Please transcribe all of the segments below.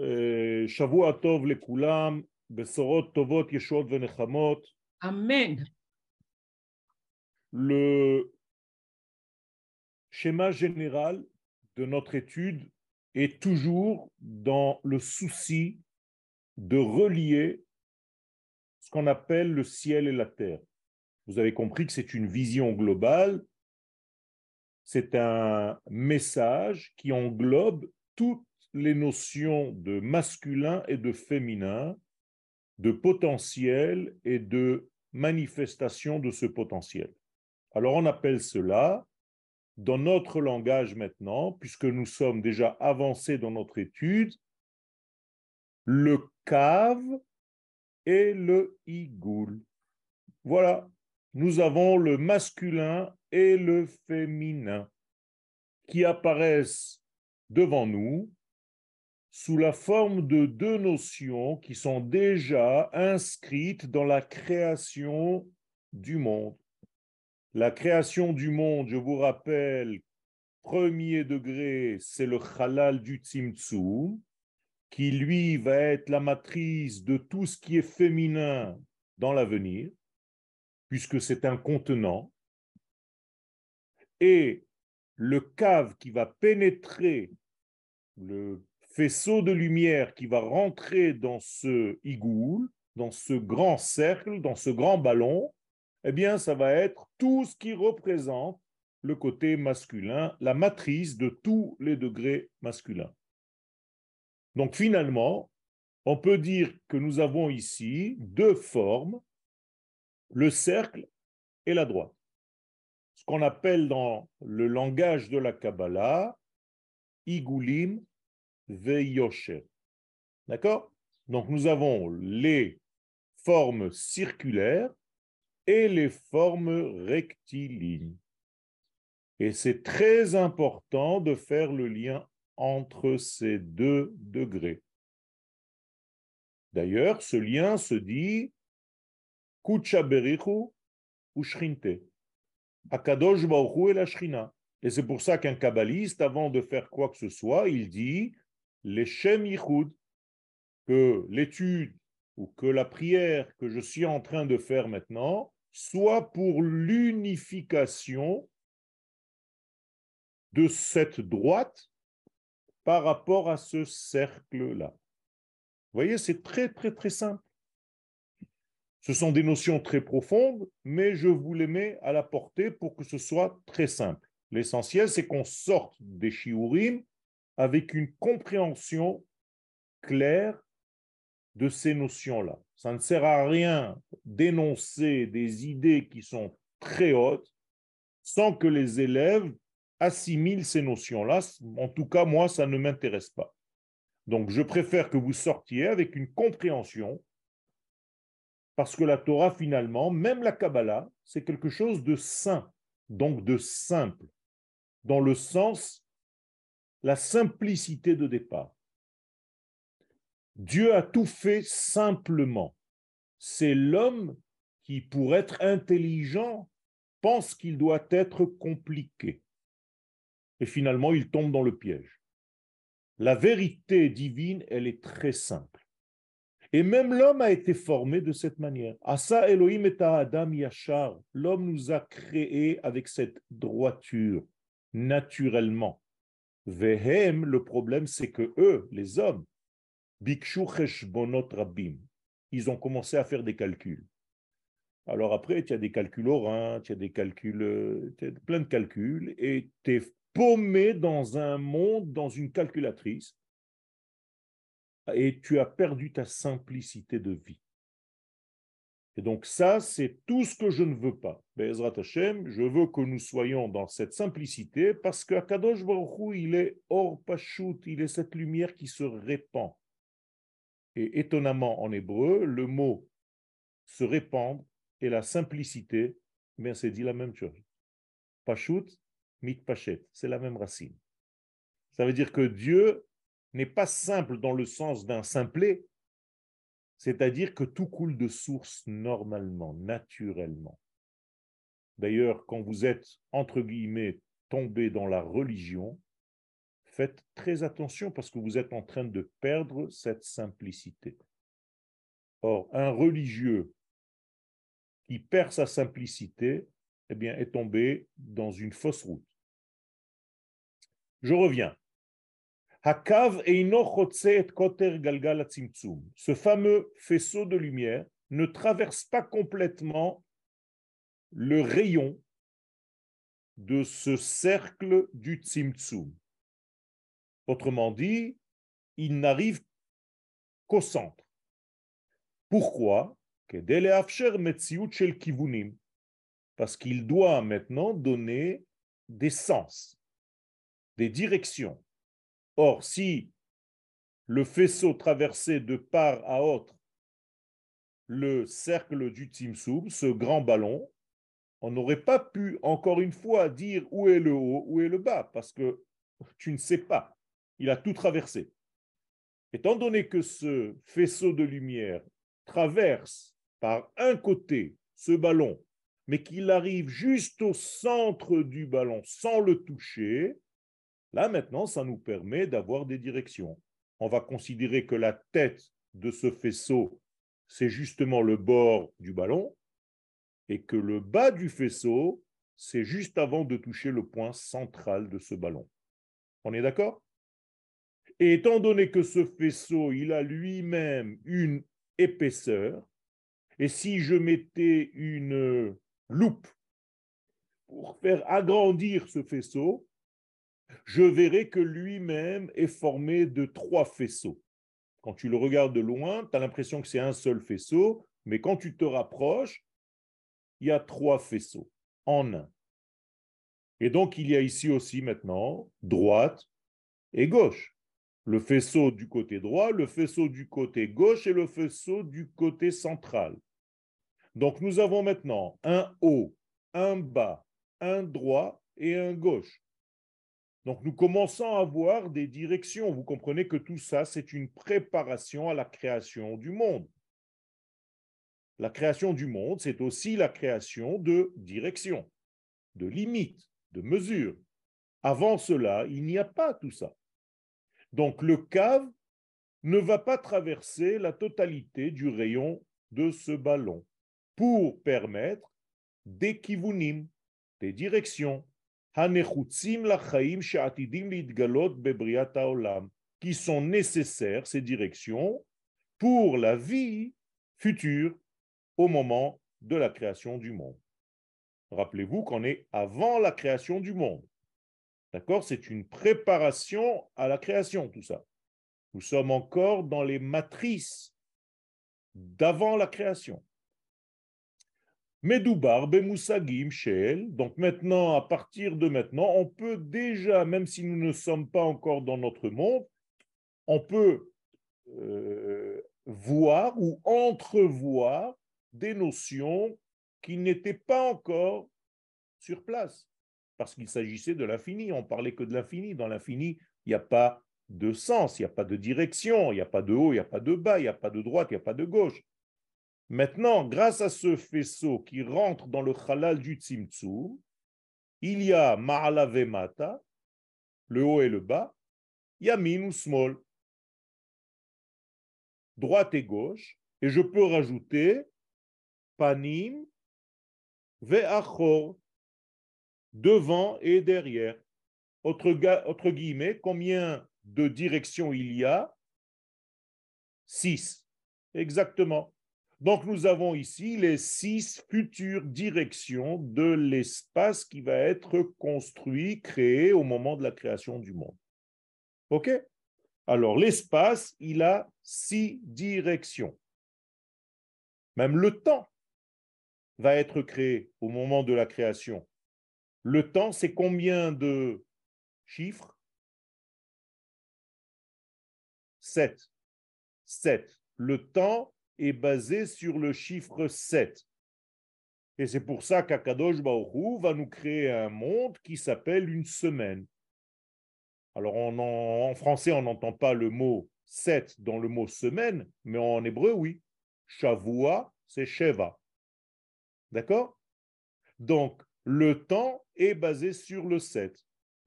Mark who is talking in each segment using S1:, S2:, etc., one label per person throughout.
S1: אה, שבוע טוב לכולם, בשורות טובות, ישועות ונחמות.
S2: Amen.
S1: Le schéma général de notre étude est toujours dans le souci de relier ce qu'on appelle le ciel et la terre. Vous avez compris que c'est une vision globale, c'est un message qui englobe toutes les notions de masculin et de féminin, de potentiel et de manifestation de ce potentiel. Alors on appelle cela, dans notre langage maintenant, puisque nous sommes déjà avancés dans notre étude, le cave et le igoul. Voilà, nous avons le masculin et le féminin qui apparaissent devant nous sous la forme de deux notions qui sont déjà inscrites dans la création du monde. La création du monde, je vous rappelle, premier degré, c'est le halal du Tzimtzum, qui lui va être la matrice de tout ce qui est féminin dans l'avenir, puisque c'est un contenant. Et le cave qui va pénétrer le faisceau de lumière qui va rentrer dans ce igoul, dans ce grand cercle, dans ce grand ballon, eh bien, ça va être tout ce qui représente le côté masculin, la matrice de tous les degrés masculins. Donc finalement, on peut dire que nous avons ici deux formes, le cercle et la droite. Ce qu'on appelle dans le langage de la Kabbalah, Igulim Veyosher. D'accord? Donc nous avons les formes circulaires et les formes rectilignes. Et c'est très important de faire le lien entre ces deux degrés. D'ailleurs, ce lien se dit Kucha Berichu ou Shrinte. Akadosh et la Shrina. Et c'est pour ça qu'un kabbaliste, avant de faire quoi que ce soit, il dit les Shem que l'étude ou que la prière que je suis en train de faire maintenant soit pour l'unification de cette droite par rapport à ce cercle-là. Vous voyez, c'est très, très, très simple. Ce sont des notions très profondes, mais je vous les mets à la portée pour que ce soit très simple. L'essentiel, c'est qu'on sorte des shiurim avec une compréhension claire de ces notions-là. Ça ne sert à rien d'énoncer des idées qui sont très hautes sans que les élèves assimilent ces notions-là. En tout cas, moi, ça ne m'intéresse pas. Donc, je préfère que vous sortiez avec une compréhension, parce que la Torah, finalement, même la Kabbalah, c'est quelque chose de saint, donc de simple, dans le sens, la simplicité de départ. Dieu a tout fait simplement. C'est l'homme qui, pour être intelligent, pense qu'il doit être compliqué. Et finalement, il tombe dans le piège. La vérité divine, elle est très simple. Et même l'homme a été formé de cette manière. Asa Elohim et Adam Yachar. L'homme nous a créés avec cette droiture, naturellement. Vehem, le problème, c'est que eux, les hommes, Bikshu Cheshbonot Rabim, ils ont commencé à faire des calculs. Alors après, tu as des calculs orins, tu as des calculs, tu as plein de calculs, et tu es paumé dans un monde, dans une calculatrice, et tu as perdu ta simplicité de vie. Et donc ça, c'est tout ce que je ne veux pas. Hashem, je veux que nous soyons dans cette simplicité parce que Kadosh Baruch il est hors pachut, il est cette lumière qui se répand. Et étonnamment, en hébreu, le mot se répandre et la simplicité, mais c'est dit la même chose. Pashut, mit pachet, c'est la même racine. Ça veut dire que Dieu n'est pas simple dans le sens d'un simplet, c'est-à-dire que tout coule de source normalement, naturellement. D'ailleurs, quand vous êtes, entre guillemets, tombé dans la religion, Faites très attention parce que vous êtes en train de perdre cette simplicité. Or, un religieux qui perd sa simplicité, eh bien, est tombé dans une fausse route. Je reviens. Ce fameux faisceau de lumière ne traverse pas complètement le rayon de ce cercle du Tzimtzum. Autrement dit, il n'arrive qu'au centre. Pourquoi? Parce qu'il doit maintenant donner des sens, des directions. Or, si le faisceau traversait de part à autre le cercle du Tzimtzum, ce grand ballon, on n'aurait pas pu, encore une fois, dire où est le haut, où est le bas, parce que tu ne sais pas. Il a tout traversé. Étant donné que ce faisceau de lumière traverse par un côté ce ballon, mais qu'il arrive juste au centre du ballon sans le toucher, là maintenant, ça nous permet d'avoir des directions. On va considérer que la tête de ce faisceau, c'est justement le bord du ballon, et que le bas du faisceau, c'est juste avant de toucher le point central de ce ballon. On est d'accord? Et étant donné que ce faisceau, il a lui-même une épaisseur, et si je mettais une loupe pour faire agrandir ce faisceau, je verrais que lui-même est formé de trois faisceaux. Quand tu le regardes de loin, tu as l'impression que c'est un seul faisceau, mais quand tu te rapproches, il y a trois faisceaux en un. Et donc, il y a ici aussi maintenant droite et gauche. Le faisceau du côté droit, le faisceau du côté gauche et le faisceau du côté central. Donc, nous avons maintenant un haut, un bas, un droit et un gauche. Donc, nous commençons à avoir des directions. Vous comprenez que tout ça, c'est une préparation à la création du monde. La création du monde, c'est aussi la création de direction, de limites, de mesures. Avant cela, il n'y a pas tout ça. Donc le cave ne va pas traverser la totalité du rayon de ce ballon pour permettre des kivunim, des directions, qui sont nécessaires, ces directions, pour la vie future au moment de la création du monde. Rappelez-vous qu'on est avant la création du monde. D'accord? C'est une préparation à la création, tout ça. Nous sommes encore dans les matrices d'avant la création. Medoubar, Bemoussagim, Sheel. Donc maintenant, à partir de maintenant, on peut déjà, même si nous ne sommes pas encore dans notre monde, on peut euh, voir ou entrevoir des notions qui n'étaient pas encore sur place, parce qu'il s'agissait de l'infini, on parlait que de l'infini. Dans l'infini, il n'y a pas de sens, il n'y a pas de direction, il n'y a pas de haut, il n'y a pas de bas, il n'y a pas de droite, il n'y a pas de gauche. Maintenant, grâce à ce faisceau qui rentre dans le halal du Tzimtzum, il y a Ma'ala Mata, le haut et le bas, Yamin ou Small, droite et gauche, et je peux rajouter panim ve'achor, devant et derrière. Autre, autre guillemets, combien de directions il y a? Six. Exactement. Donc nous avons ici les six futures directions de l'espace qui va être construit, créé au moment de la création du monde. OK? Alors l'espace, il a six directions. Même le temps va être créé au moment de la création. Le temps, c'est combien de chiffres? 7. 7. Le temps est basé sur le chiffre 7. Et c'est pour ça qu'Akadosh Baoru va nous créer un monde qui s'appelle une semaine. Alors en, français, on n'entend pas le mot 7 dans le mot semaine, mais en hébreu, oui. Shavua, c'est Sheva. D'accord? Donc, le temps est basé sur le 7.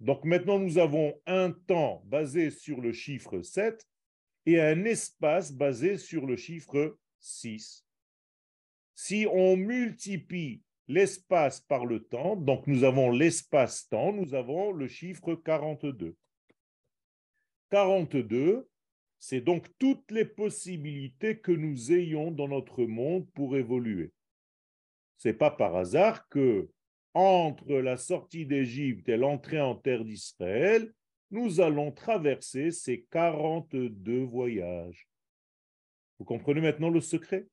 S1: Donc maintenant, nous avons un temps basé sur le chiffre 7 et un espace basé sur le chiffre 6. Si on multiplie l'espace par le temps, donc nous avons l'espace-temps, nous avons le chiffre 42. 42, c'est donc toutes les possibilités que nous ayons dans notre monde pour évoluer. C'est pas par hasard que entre la sortie d'Égypte et l'entrée en terre d'Israël, nous allons traverser ces 42 voyages. Vous comprenez maintenant le secret?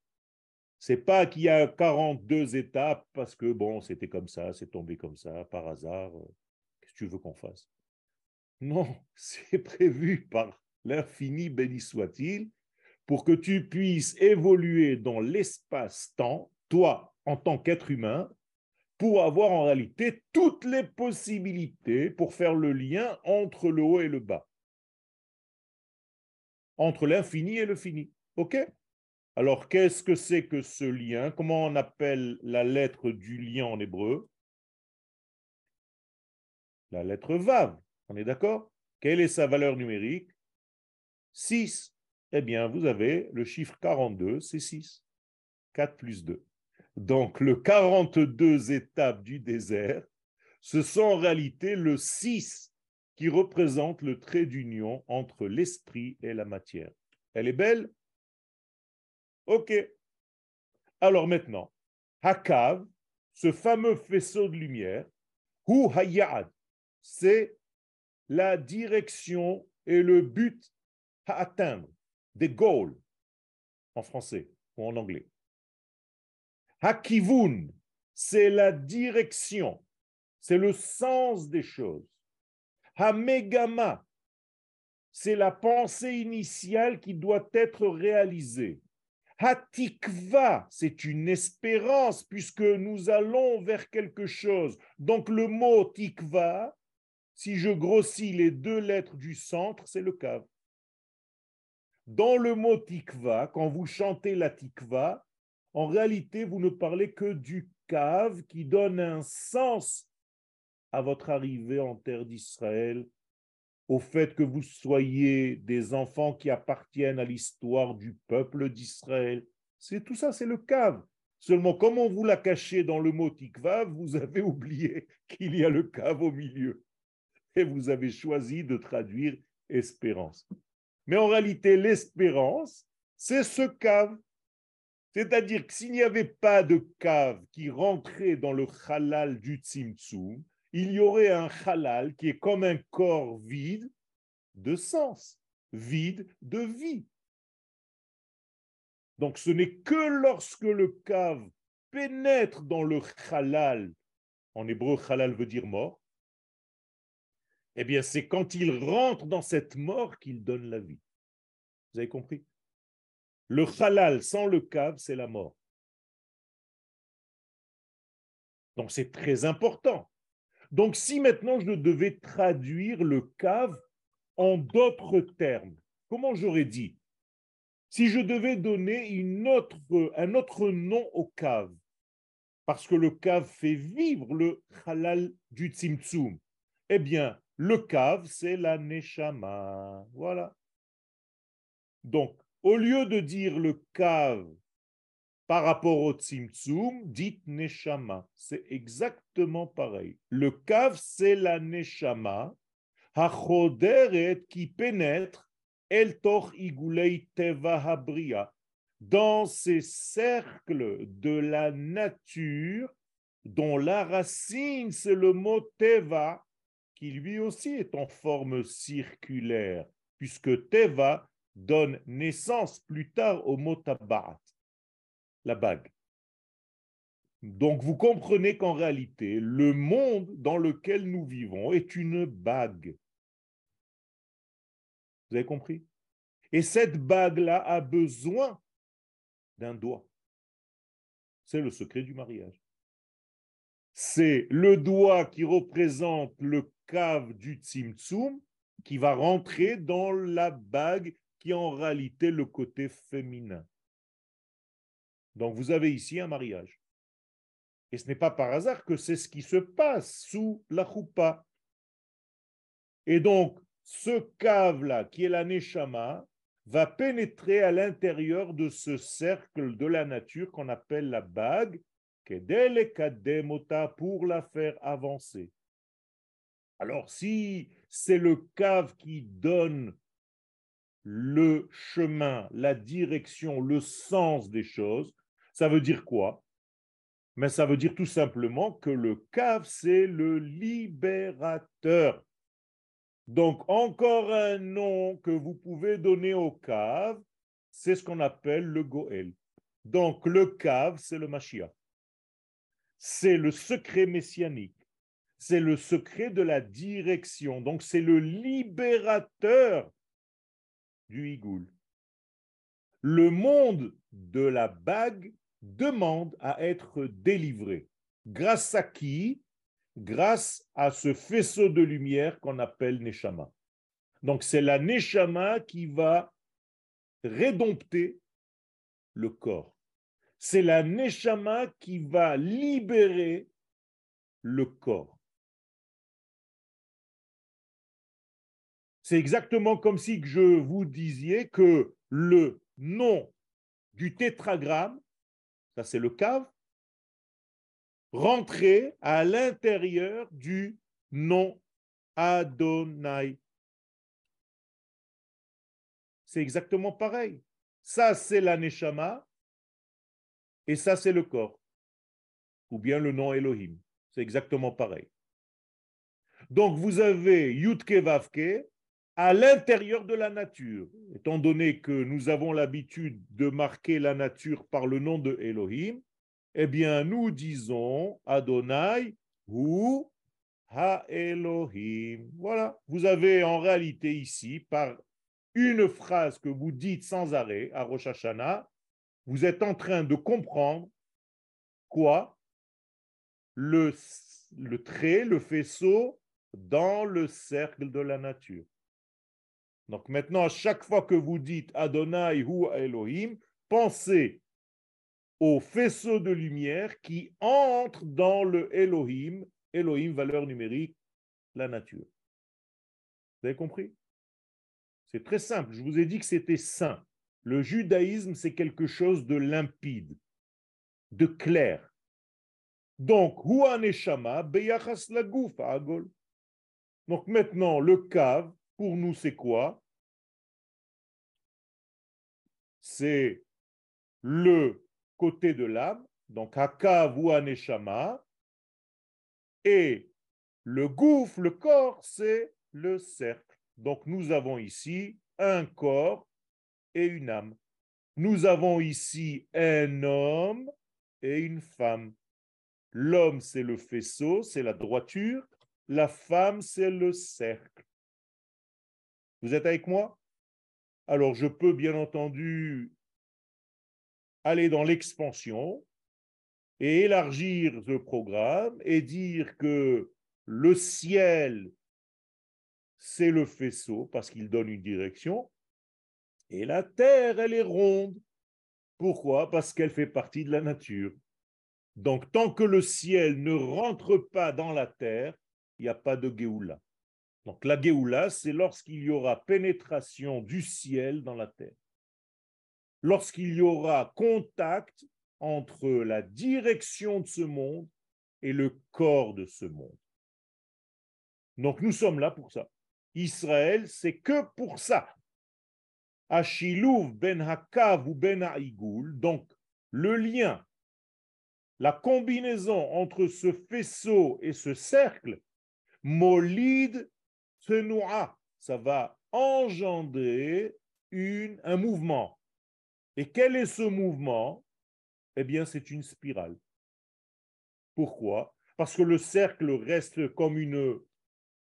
S1: C'est pas qu'il y a 42 étapes parce que bon, c'était comme ça, c'est tombé comme ça, par hasard. Qu'est-ce que tu veux qu'on fasse? Non, c'est prévu par l'infini, béni soit-il, pour que tu puisses évoluer dans l'espace-temps, toi, en tant qu'être humain, pour avoir en réalité toutes les possibilités pour faire le lien entre le haut et le bas, entre l'infini et le fini. OK Alors, qu'est-ce que c'est que ce lien? Comment on appelle la lettre du lien en hébreu? La lettre Vav. On est d'accord? Quelle est sa valeur numérique? 6. Eh bien, vous avez le chiffre 42, c'est 6. 4 plus 2. Donc, le 42 étapes du désert, ce sont en réalité le 6 qui représente le trait d'union entre l'esprit et la matière. Elle est belle? Ok. Alors maintenant, Hakav, ce fameux faisceau de lumière, Hu Hayad, c'est la direction et le but à atteindre, des goals en français ou en anglais. Hakivun, c'est la direction, c'est le sens des choses. Hamegama, c'est la pensée initiale qui doit être réalisée. Hatikva, c'est une espérance puisque nous allons vers quelque chose. Donc le mot tikva, si je grossis les deux lettres du centre, c'est le cave. Dans le mot tikva, quand vous chantez la tikva, en réalité, vous ne parlez que du cave qui donne un sens à votre arrivée en terre d'Israël, au fait que vous soyez des enfants qui appartiennent à l'histoire du peuple d'Israël. C'est tout ça, c'est le cave. Seulement, comme on vous l'a caché dans le mot tikva, vous avez oublié qu'il y a le cave au milieu. Et vous avez choisi de traduire espérance. Mais en réalité, l'espérance, c'est ce cave. C'est-à-dire que s'il n'y avait pas de cave qui rentrait dans le halal du tzimtzum, il y aurait un halal qui est comme un corps vide de sens, vide de vie. Donc ce n'est que lorsque le cave pénètre dans le halal, en hébreu halal veut dire mort, eh bien c'est quand il rentre dans cette mort qu'il donne la vie. Vous avez compris? Le halal sans le cave, c'est la mort. Donc c'est très important. Donc si maintenant je devais traduire le cave en d'autres termes, comment j'aurais dit? Si je devais donner un autre nom au cave, parce que le cave fait vivre le halal du tzimtzum, eh bien, le cave, c'est la neshama. Voilà. Donc, au lieu de dire le cave par rapport au tzimtzum, dites neshama. C'est exactement pareil. Le cave, c'est la neshama, hachoderet qui pénètre el toch igulei teva habria, dans ces cercles de la nature dont la racine, c'est le mot teva, qui lui aussi est en forme circulaire, puisque Teva donne naissance plus tard au mot tabarat, la bague. Donc vous comprenez qu'en réalité, le monde dans lequel nous vivons est une bague. Vous avez compris? Et cette bague-là a besoin d'un doigt. C'est le secret du mariage. C'est le doigt qui représente le cave du Tzimtzum qui va rentrer dans la bague qui est en réalité le côté féminin. Donc vous avez ici un mariage. Et ce n'est pas par hasard que c'est ce qui se passe sous la choupa. Et donc, ce cave-là, qui est la Neshama, va pénétrer à l'intérieur de ce cercle de la nature qu'on appelle la bague, pour la faire avancer. Alors, si c'est le cave qui donne le chemin, la direction, le sens des choses, ça veut dire quoi? Mais ça veut dire tout simplement que le cave, c'est le libérateur. Donc, encore un nom que vous pouvez donner au cave, c'est ce qu'on appelle le Goël. Donc, le cave, c'est le Mashiach. C'est le secret messianique. C'est le secret de la direction. Donc, c'est le libérateur du Higoul. Le monde de la bague demande à être délivré. Grâce à qui? Grâce à ce faisceau de lumière qu'on appelle Neshama. Donc c'est la Neshama qui va rédompter le corps. C'est la Neshama qui va libérer le corps. C'est exactement comme si je vous disiez que le nom du tétragramme, ça c'est le cave, rentrait à l'intérieur du nom Adonai. C'est exactement pareil. Ça, c'est la Neshama et ça, c'est le corps. Ou bien le nom Elohim. C'est exactement pareil. Donc, vous avez Yutke Vavke à l'intérieur de la nature. Étant donné que nous avons l'habitude de marquer la nature par le nom de Elohim, eh bien, nous disons Adonai ou Ha Elohim. Voilà, vous avez en réalité ici, par une phrase que vous dites sans arrêt à Rosh Hashanah, vous êtes en train de comprendre quoi? Le trait, le faisceau dans le cercle de la nature. Donc maintenant, à chaque fois que vous dites Adonai ou Elohim, pensez au faisceau de lumière qui entre dans le Elohim, Elohim, valeur numérique, la nature. Vous avez compris? C'est très simple. Je vous ai dit que c'était saint. Le judaïsme, c'est quelque chose de limpide, de clair. Donc. Donc maintenant, le cave, pour nous, c'est quoi? C'est le côté de l'âme, donc Hakav ou Aneshama, et le gouffre, le corps, c'est le cercle. Donc nous avons ici un corps et une âme. Nous avons ici un homme et une femme. L'homme, c'est le faisceau, c'est la droiture. La femme, c'est le cercle. Vous êtes avec moi? Alors je peux bien entendu aller dans l'expansion et élargir le programme et dire que le ciel, c'est le faisceau parce qu'il donne une direction, et la terre, elle est ronde. Pourquoi? Parce qu'elle fait partie de la nature. Donc tant que le ciel ne rentre pas dans la terre, il n'y a pas de Géoula. Donc la Géoula, c'est lorsqu'il y aura pénétration du ciel dans la terre. Lorsqu'il y aura contact entre la direction de ce monde et le corps de ce monde. Donc nous sommes là pour ça. Israël, c'est que pour ça. Achilouv ben Hakav ou ben Haïgoul, donc le lien, la combinaison entre ce faisceau et ce cercle, molide ça va engendrer un mouvement. Et quel est ce mouvement? Eh bien, c'est une spirale. Pourquoi? Parce que le cercle reste comme une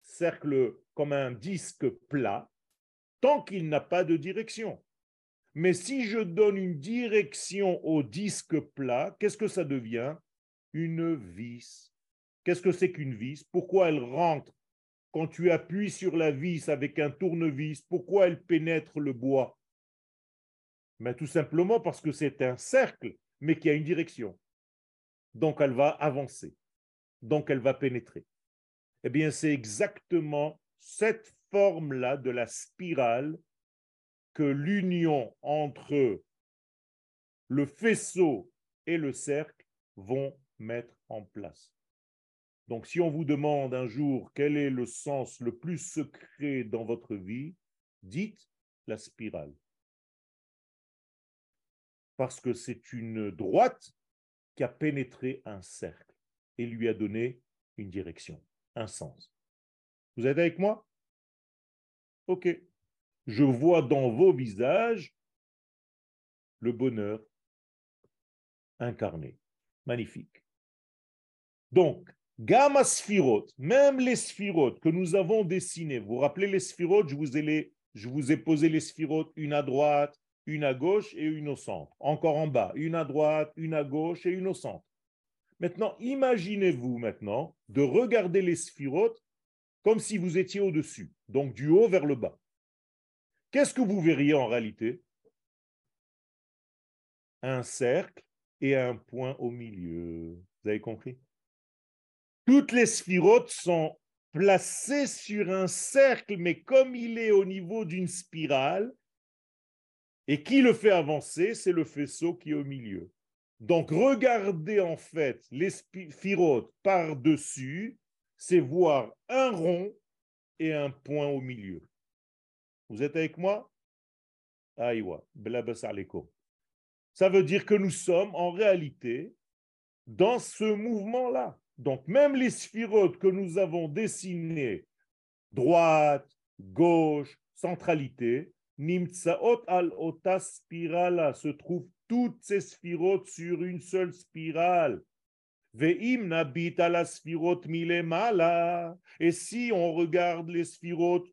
S1: cercle, comme un disque plat, tant qu'il n'a pas de direction. Mais si je donne une direction au disque plat, qu'est-ce que ça devient? Une vis. Qu'est-ce que c'est qu'une vis? Pourquoi elle rentre quand tu appuies sur la vis avec un tournevis, pourquoi elle pénètre le bois? Mais Tout simplement parce que c'est un cercle, mais qui a une direction. Donc elle va avancer. Donc elle va pénétrer. Eh bien, c'est exactement cette forme-là de la spirale que l'union entre le faisceau et le cercle vont mettre en place. Donc si on vous demande un jour quel est le sens le plus secret dans votre vie, dites la spirale. Parce que c'est une droite qui a pénétré un cercle et lui a donné une direction, un sens. Vous êtes avec moi? Ok. Je vois dans vos visages le bonheur incarné. Magnifique. Donc, Gamma Sphirot, même les sphirotes que nous avons dessinées, vous vous rappelez les sphirotes, je vous ai, posé les sphirotes une à droite, une à gauche et une au centre. Encore en bas, une à droite, une à gauche et une au centre. Maintenant, imaginez-vous maintenant de regarder les sphirotes comme si vous étiez au-dessus, donc du haut vers le bas. Qu'est-ce que vous verriez en réalité? Un cercle et un point au milieu. Vous avez compris? Toutes les sphirotes sont placées sur un cercle, mais comme il est au niveau d'une spirale, et qui le fait avancer, c'est le faisceau qui est au milieu. Donc, regarder en fait les sphirotes par-dessus, c'est voir un rond et un point au milieu. Vous êtes avec moi? Aïwa, Ça veut dire que nous sommes en réalité dans ce mouvement-là. Donc, même les sphirotes que nous avons dessinées, droite, gauche, centralité, Nimtsaot al ota spirala se trouvent toutes ces sphirotes sur une seule spirale. Ve'im nabit la milemala. Et si on regarde les sphirotes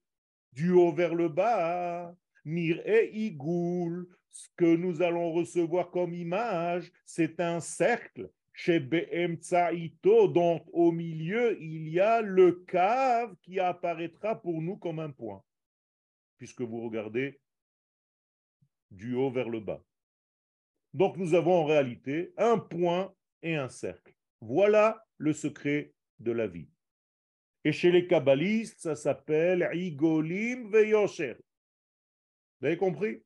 S1: du haut vers le bas, e igul, ce que nous allons recevoir comme image, c'est un cercle. Dont au milieu il y a le cave qui apparaîtra pour nous comme un point puisque vous regardez du haut vers le bas. Donc nous avons en réalité un point et un cercle. Voilà le secret de la vie. Et chez les kabbalistes, ça s'appelle Igolim Veyosher. Vous avez compris?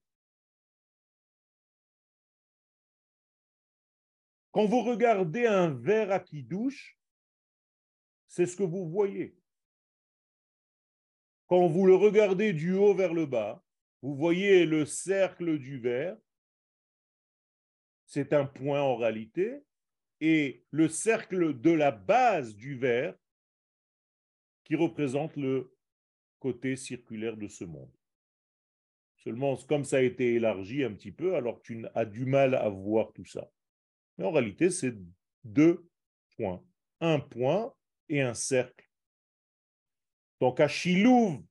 S1: Quand vous regardez un verre à qui douche, c'est ce que vous voyez. Quand vous le regardez du haut vers le bas, vous voyez le cercle du verre. C'est un point en réalité. Et le cercle de la base du verre qui représente le côté circulaire de ce monde. Seulement, comme ça a été élargi un petit peu, alors tu as du mal à voir tout ça. Mais en réalité, c'est deux points. Un point et un cercle donc à Chilouv,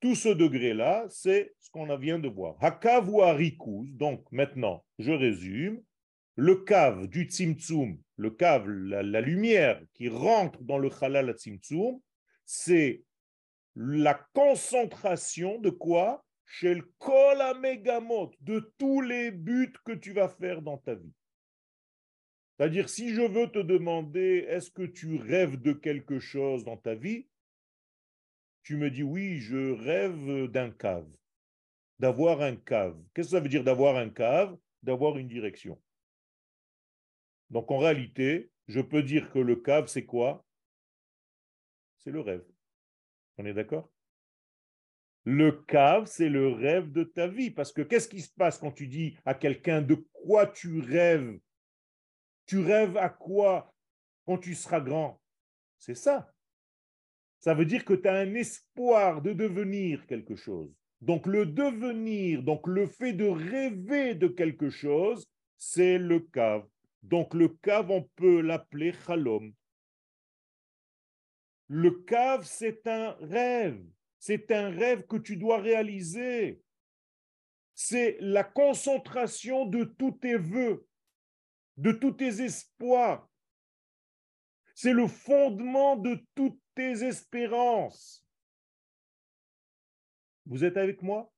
S1: tout ce degré-là, c'est ce qu'on vient de voir. Hakav ou donc maintenant, je résume, le cave du Tzimtzum, le cave, la, lumière qui rentre dans le Halal Tzimtzum, c'est la concentration de quoi? Chez le Kol de tous les buts que tu vas faire dans ta vie. C'est-à-dire, si je veux te demander, est-ce que tu rêves de quelque chose dans ta vie? Tu me dis oui, je rêve d'un cave, d'avoir un cave. Qu'est-ce que ça veut dire d'avoir un cave? D'avoir une direction. Donc en réalité, je peux dire que le cave, c'est quoi? C'est le rêve. On est d'accord? Le cave, c'est le rêve de ta vie. Parce que qu'est-ce qui se passe quand tu dis à quelqu'un de quoi tu rêves? Tu rêves à quoi quand tu seras grand? C'est ça ça veut dire que tu as un espoir de devenir quelque chose. Donc le devenir, donc le fait de rêver de quelque chose, c'est le cave. Donc le cave, on peut l'appeler chalom. Le cave, c'est un rêve. C'est un rêve que tu dois réaliser. C'est la concentration de tous tes voeux, de tous tes espoirs. C'est le fondement de toutes tes espérances. Vous êtes avec moi?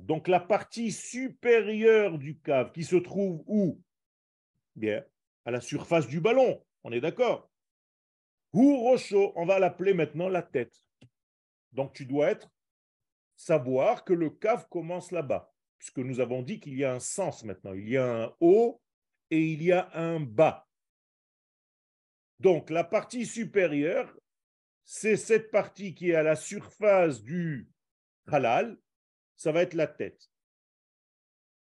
S1: Donc la partie supérieure du cave qui se trouve où? Bien, à la surface du ballon, on est d'accord? Rosho, on va l'appeler maintenant la tête. Donc tu dois être, savoir que le cave commence là-bas, puisque nous avons dit qu'il y a un sens maintenant. Il y a un haut et il y a un bas. Donc la partie supérieure, c'est cette partie qui est à la surface du halal, ça va être la tête.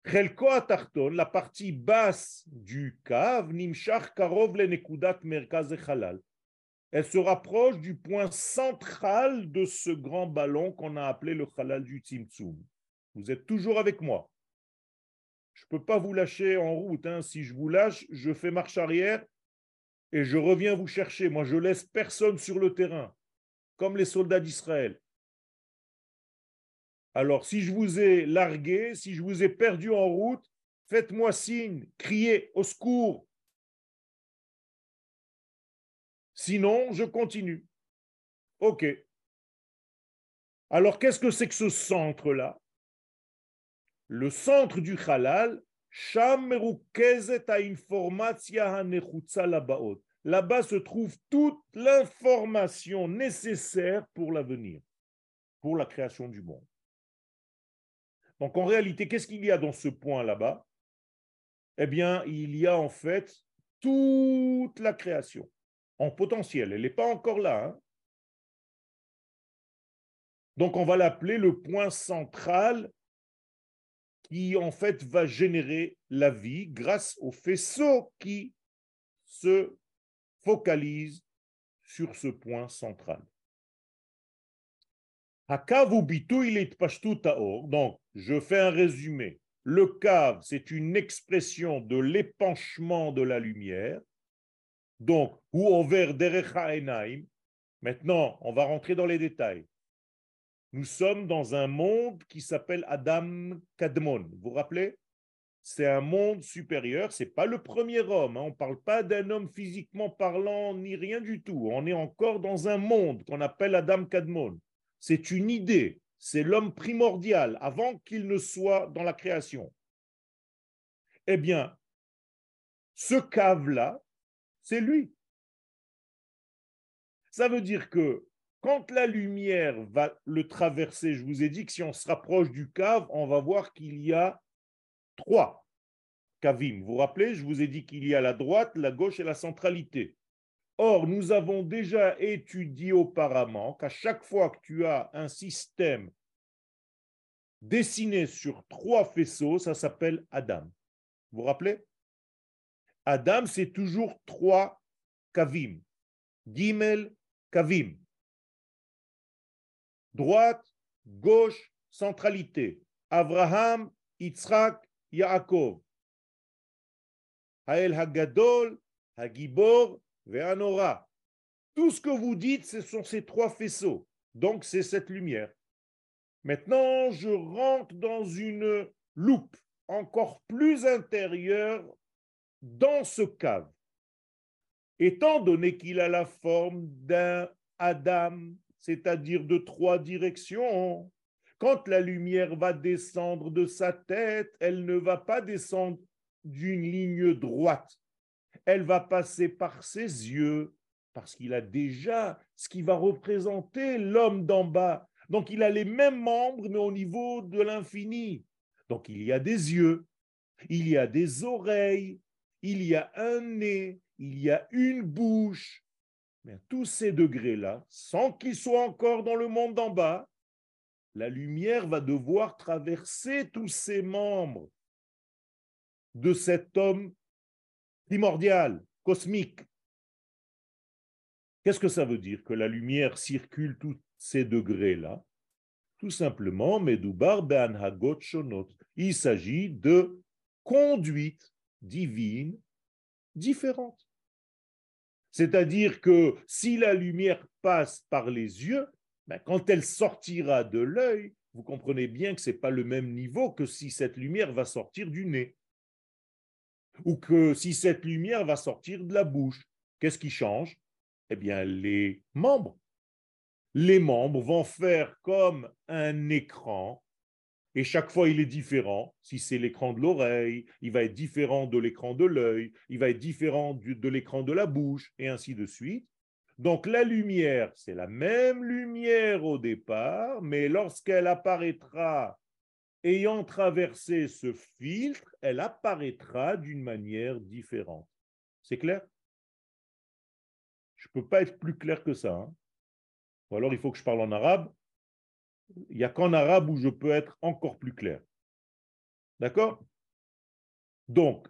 S1: La partie basse du cave, Karov elle se rapproche du point central de ce grand ballon qu'on a appelé le halal du Tzimtzum. Vous êtes toujours avec moi. Je ne peux pas vous lâcher en route. Hein. Si je vous lâche, je fais marche arrière et je reviens vous chercher. Moi, je laisse personne sur le terrain, comme les soldats d'Israël. Alors, si je vous ai largué, si je vous ai perdu en route, faites-moi signe, criez au secours, Sinon, je continue. OK. Alors, qu'est-ce que c'est que ce centre-là? Le centre du halal, Là-bas se trouve toute l'information nécessaire pour l'avenir, pour la création du monde. Donc en réalité, qu'est-ce qu'il y a dans ce point là-bas? Eh bien, il y a en fait toute la création en potentiel. Elle n'est pas encore là. Hein. Donc on va l'appeler le point central qui en fait va générer la vie grâce au faisceau qui se focalise sur ce point central. Donc, je fais un résumé. Le cave, c'est une expression de l'épanchement de la lumière. Donc, ou over derecha enaim. Maintenant, on va rentrer dans les détails. Nous sommes dans un monde qui s'appelle Adam Kadmon. Vous vous rappelez? C'est un monde supérieur. C'est pas le premier homme. Hein. On ne parle pas d'un homme physiquement parlant ni rien du tout. On est encore dans un monde qu'on appelle Adam Kadmon. C'est une idée. C'est l'homme primordial avant qu'il ne soit dans la création. Eh bien, ce cave-là, c'est lui. Ça veut dire que quand la lumière va le traverser, je vous ai dit que si on se rapproche du cave, on va voir qu'il y a trois cavim. Vous vous rappelez, je vous ai dit qu'il y a la droite, la gauche et la centralité. Or, nous avons déjà étudié auparavant qu'à chaque fois que tu as un système dessiné sur trois faisceaux, ça s'appelle Adam. Vous vous rappelez? Adam, c'est toujours trois kavim. Gimel, kavim. Droite, gauche, centralité. Abraham, Yitzhak, Yaakov. Hael Hagadol, Hagibor, Ve'anora. Tout ce que vous dites, ce sont ces trois faisceaux. Donc, c'est cette lumière. Maintenant, je rentre dans une loupe encore plus intérieure dans ce cave, étant donné qu'il a la forme d'un Adam, c'est-à-dire de trois directions, quand la lumière va descendre de sa tête, elle ne va pas descendre d'une ligne droite. Elle va passer par ses yeux, parce qu'il a déjà ce qui va représenter l'homme d'en bas. Donc il a les mêmes membres, mais au niveau de l'infini. Donc il y a des yeux, il y a des oreilles, il y a un nez, il y a une bouche. Tous ces degrés-là, sans qu'ils soient encore dans le monde d'en bas, la lumière va devoir traverser tous ces membres de cet homme primordial, cosmique. Qu'est-ce que ça veut dire que la lumière circule tous ces degrés-là? Tout simplement, Medoubar Ben Hagot. Il s'agit de conduite divine différente. C'est-à-dire que si la lumière passe par les yeux, ben, quand elle sortira de l'œil, vous comprenez bien que ce n'est pas le même niveau que si cette lumière va sortir du nez. Ou que si cette lumière va sortir de la bouche. Qu'est-ce qui change? Eh bien, les membres. Les membres vont faire comme un écran et chaque fois, il est différent. Si c'est l'écran de l'oreille, il va être différent de l'écran de l'œil, il va être différent de l'écran de la bouche, et ainsi de suite. Donc la lumière, c'est la même lumière au départ, mais lorsqu'elle apparaîtra ayant traversé ce filtre, elle apparaîtra d'une manière différente. C'est clair? Je ne peux pas être plus clair que ça. Hein. Ou alors il faut que je parle en arabe. Il n'y a qu'en arabe où je peux être encore plus clair. D'accord? Donc,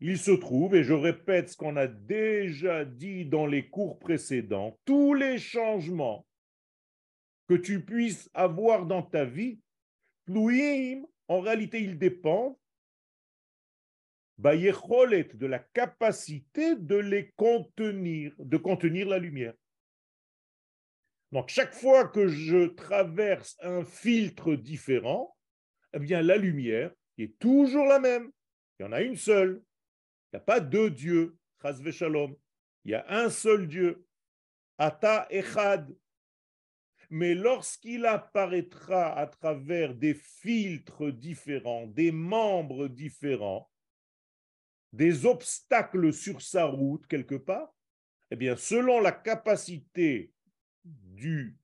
S1: il se trouve, et je répète ce qu'on a déjà dit dans les cours précédents, tous les changements que tu puisses avoir dans ta vie, en réalité, ils dépendent de la capacité de les contenir, de contenir la lumière. Donc, chaque fois que je traverse un filtre différent, eh bien, la lumière est toujours la même. Il y en a une seule. Il n'y a pas deux dieux. Shalom. Il y a un seul Dieu. Ata Echad. Mais lorsqu'il apparaîtra à travers des filtres différents, des membres différents, des obstacles sur sa route quelque part, eh bien, selon la capacité du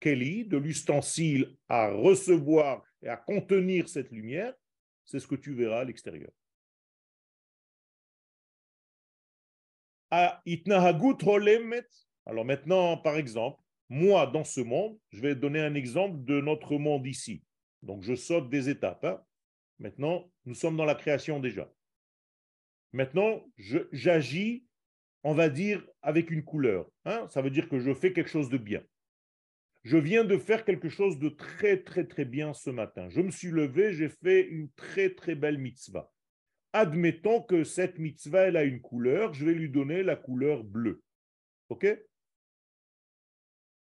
S1: Kelly, de l'ustensile à recevoir et à contenir cette lumière, c'est ce que tu verras à l'extérieur. Alors maintenant, par exemple, moi, dans ce monde, je vais donner un exemple de notre monde ici. Donc, je saute des étapes. Hein. Maintenant, nous sommes dans la création déjà. Maintenant, j'agis on va dire, avec une couleur. Hein. Ça veut dire que je fais quelque chose de bien. Je viens de faire quelque chose de très, très, très bien ce matin. Je me suis levé, j'ai fait une très, très belle mitzvah. Admettons que cette mitzvah, elle a une couleur, je vais lui donner la couleur bleue. OK?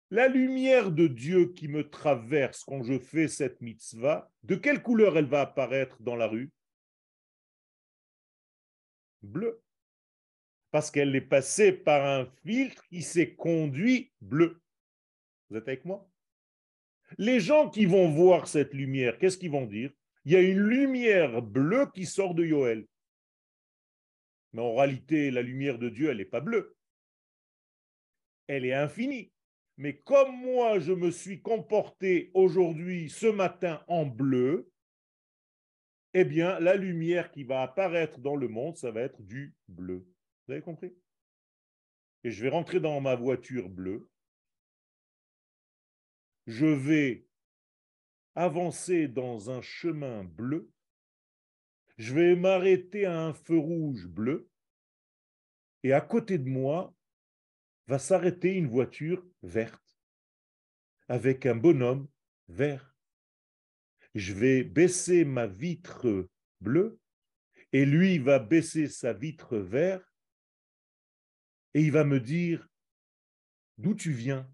S1: La lumière de Dieu qui me traverse quand je fais cette mitzvah, de quelle couleur elle va apparaître dans la rue? Bleu parce qu'elle est passée par un filtre qui s'est conduit bleu. Vous êtes avec moi? Les gens qui vont voir cette lumière, qu'est-ce qu'ils vont dire? Il y a une lumière bleue qui sort de Yoel. Mais en réalité, la lumière de Dieu, elle n'est pas bleue. Elle est infinie. Mais comme moi, je me suis comporté aujourd'hui, ce matin, en bleu, eh bien, la lumière qui va apparaître dans le monde, ça va être du bleu. Vous avez compris? Et je vais rentrer dans ma voiture bleue. Je vais avancer dans un chemin bleu. Je vais m'arrêter à un feu rouge bleu. Et à côté de moi va s'arrêter une voiture verte avec un bonhomme vert. Je vais baisser ma vitre bleue et lui va baisser sa vitre verte et il va me dire d'où tu viens?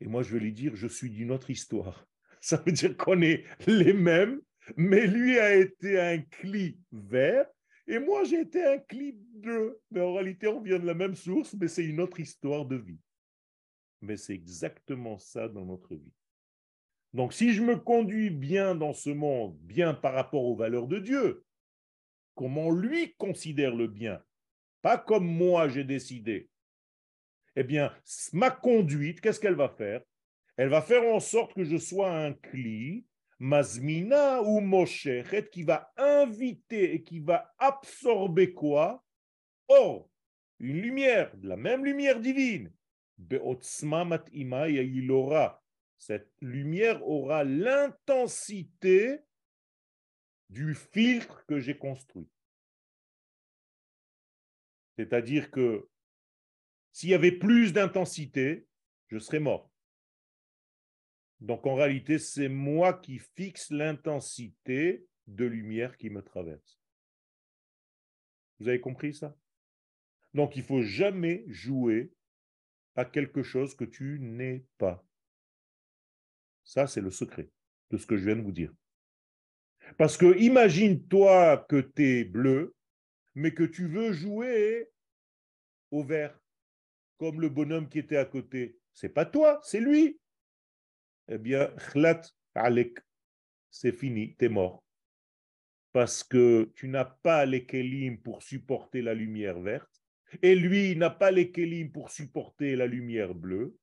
S1: Et moi, je vais lui dire, je suis d'une autre histoire. Ça veut dire qu'on est les mêmes, mais lui a été un cli vert et moi, j'ai été un cli bleu. Mais en réalité, on vient de la même source, mais c'est une autre histoire de vie. Mais c'est exactement ça dans notre vie. Donc, si je me conduis bien dans ce monde, bien par rapport aux valeurs de Dieu, comment lui considère le bien, pas comme moi j'ai décidé. Eh bien, ma conduite, qu'est-ce qu'elle va faire? Elle va faire en sorte que je sois un cli, mazmina ou moshechet, qui va inviter et qui va absorber quoi? Or, une lumière, la même lumière divine. il aura, cette lumière aura l'intensité du filtre que j'ai construit. C'est-à-dire que s'il y avait plus d'intensité, je serais mort. Donc en réalité, c'est moi qui fixe l'intensité de lumière qui me traverse. Vous avez compris ça? Donc il faut jamais jouer à quelque chose que tu n'es pas. Ça, c'est le secret de ce que je viens de vous dire. Parce que imagine-toi que tu es bleu mais que tu veux jouer au vert, comme le bonhomme qui était à côté. C'est pas toi, c'est lui. Eh bien, alek, c'est fini, tu es mort. Parce que tu n'as pas les kelim pour supporter la lumière verte, Et lui, n'a pas les kélim pour supporter la lumière bleue.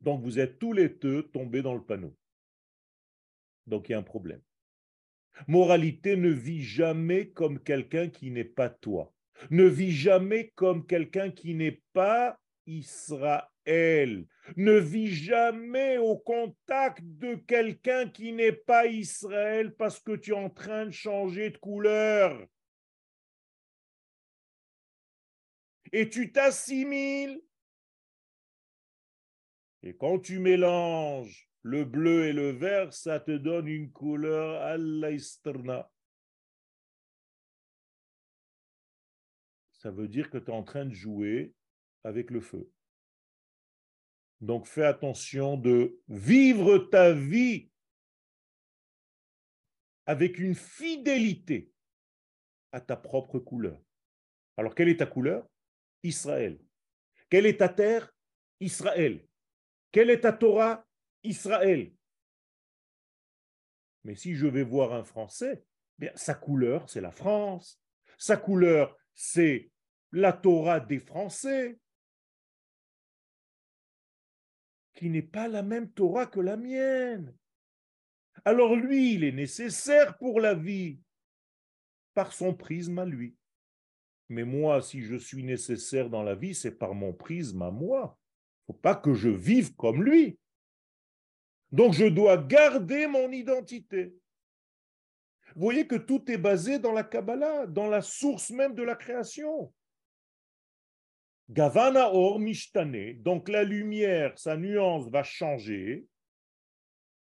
S1: Donc vous êtes tous les deux tombés dans le panneau. Donc il y a un problème. Moralité ne vit jamais comme quelqu'un qui n'est pas toi. Ne vit jamais comme quelqu'un qui n'est pas Israël. Ne vis jamais au contact de quelqu'un qui n'est pas Israël parce que tu es en train de changer de couleur. Et tu t'assimiles. Et quand tu mélanges le bleu et le vert, ça te donne une couleur à Ça veut dire que tu es en train de jouer avec le feu. Donc fais attention de vivre ta vie avec une fidélité à ta propre couleur. Alors quelle est ta couleur? Israël. Quelle est ta terre? Israël. Quelle est ta Torah? Israël. Mais si je vais voir un Français, bien, sa couleur, c'est la France. Sa couleur, c'est la Torah des Français qui n'est pas la même Torah que la mienne. Alors lui, il est nécessaire pour la vie par son prisme à lui. Mais moi, si je suis nécessaire dans la vie, c'est par mon prisme à moi. Il ne faut pas que je vive comme lui. Donc je dois garder mon identité. Vous voyez que tout est basé dans la Kabbalah, dans la source même de la création. Gavana or donc la lumière, sa nuance va changer.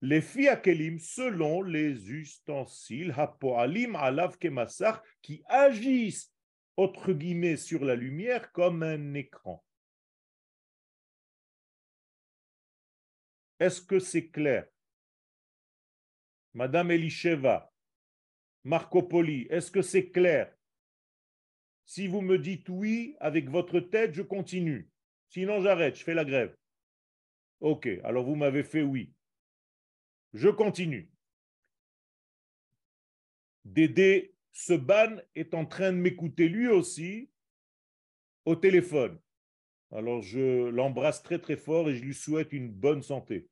S1: Les fiakelim selon les ustensiles, hapoalim alav qui agissent, entre guillemets, sur la lumière comme un écran. Est-ce que c'est clair? Madame Elisheva, Marco Poli, est-ce que c'est clair? Si vous me dites oui avec votre tête, je continue. Sinon, j'arrête, je fais la grève. Ok, alors vous m'avez fait oui. Je continue. Dédé Seban est en train de m'écouter lui aussi au téléphone. Alors je l'embrasse très très fort et je lui souhaite une bonne santé.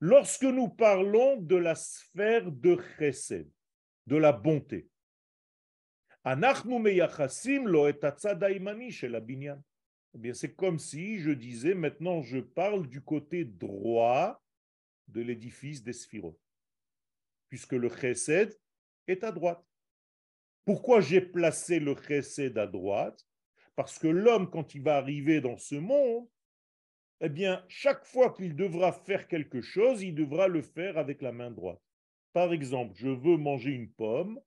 S1: Lorsque nous parlons de la sphère de chesed, de la bonté, eh bien, c'est comme si je disais maintenant je parle du côté droit de l'édifice des sphirotes, puisque le chesed est à droite. Pourquoi j'ai placé le chesed à droite? Parce que l'homme, quand il va arriver dans ce monde, eh bien, chaque fois qu'il devra faire quelque chose, il devra le faire avec la main droite. Par exemple, je veux manger une pomme,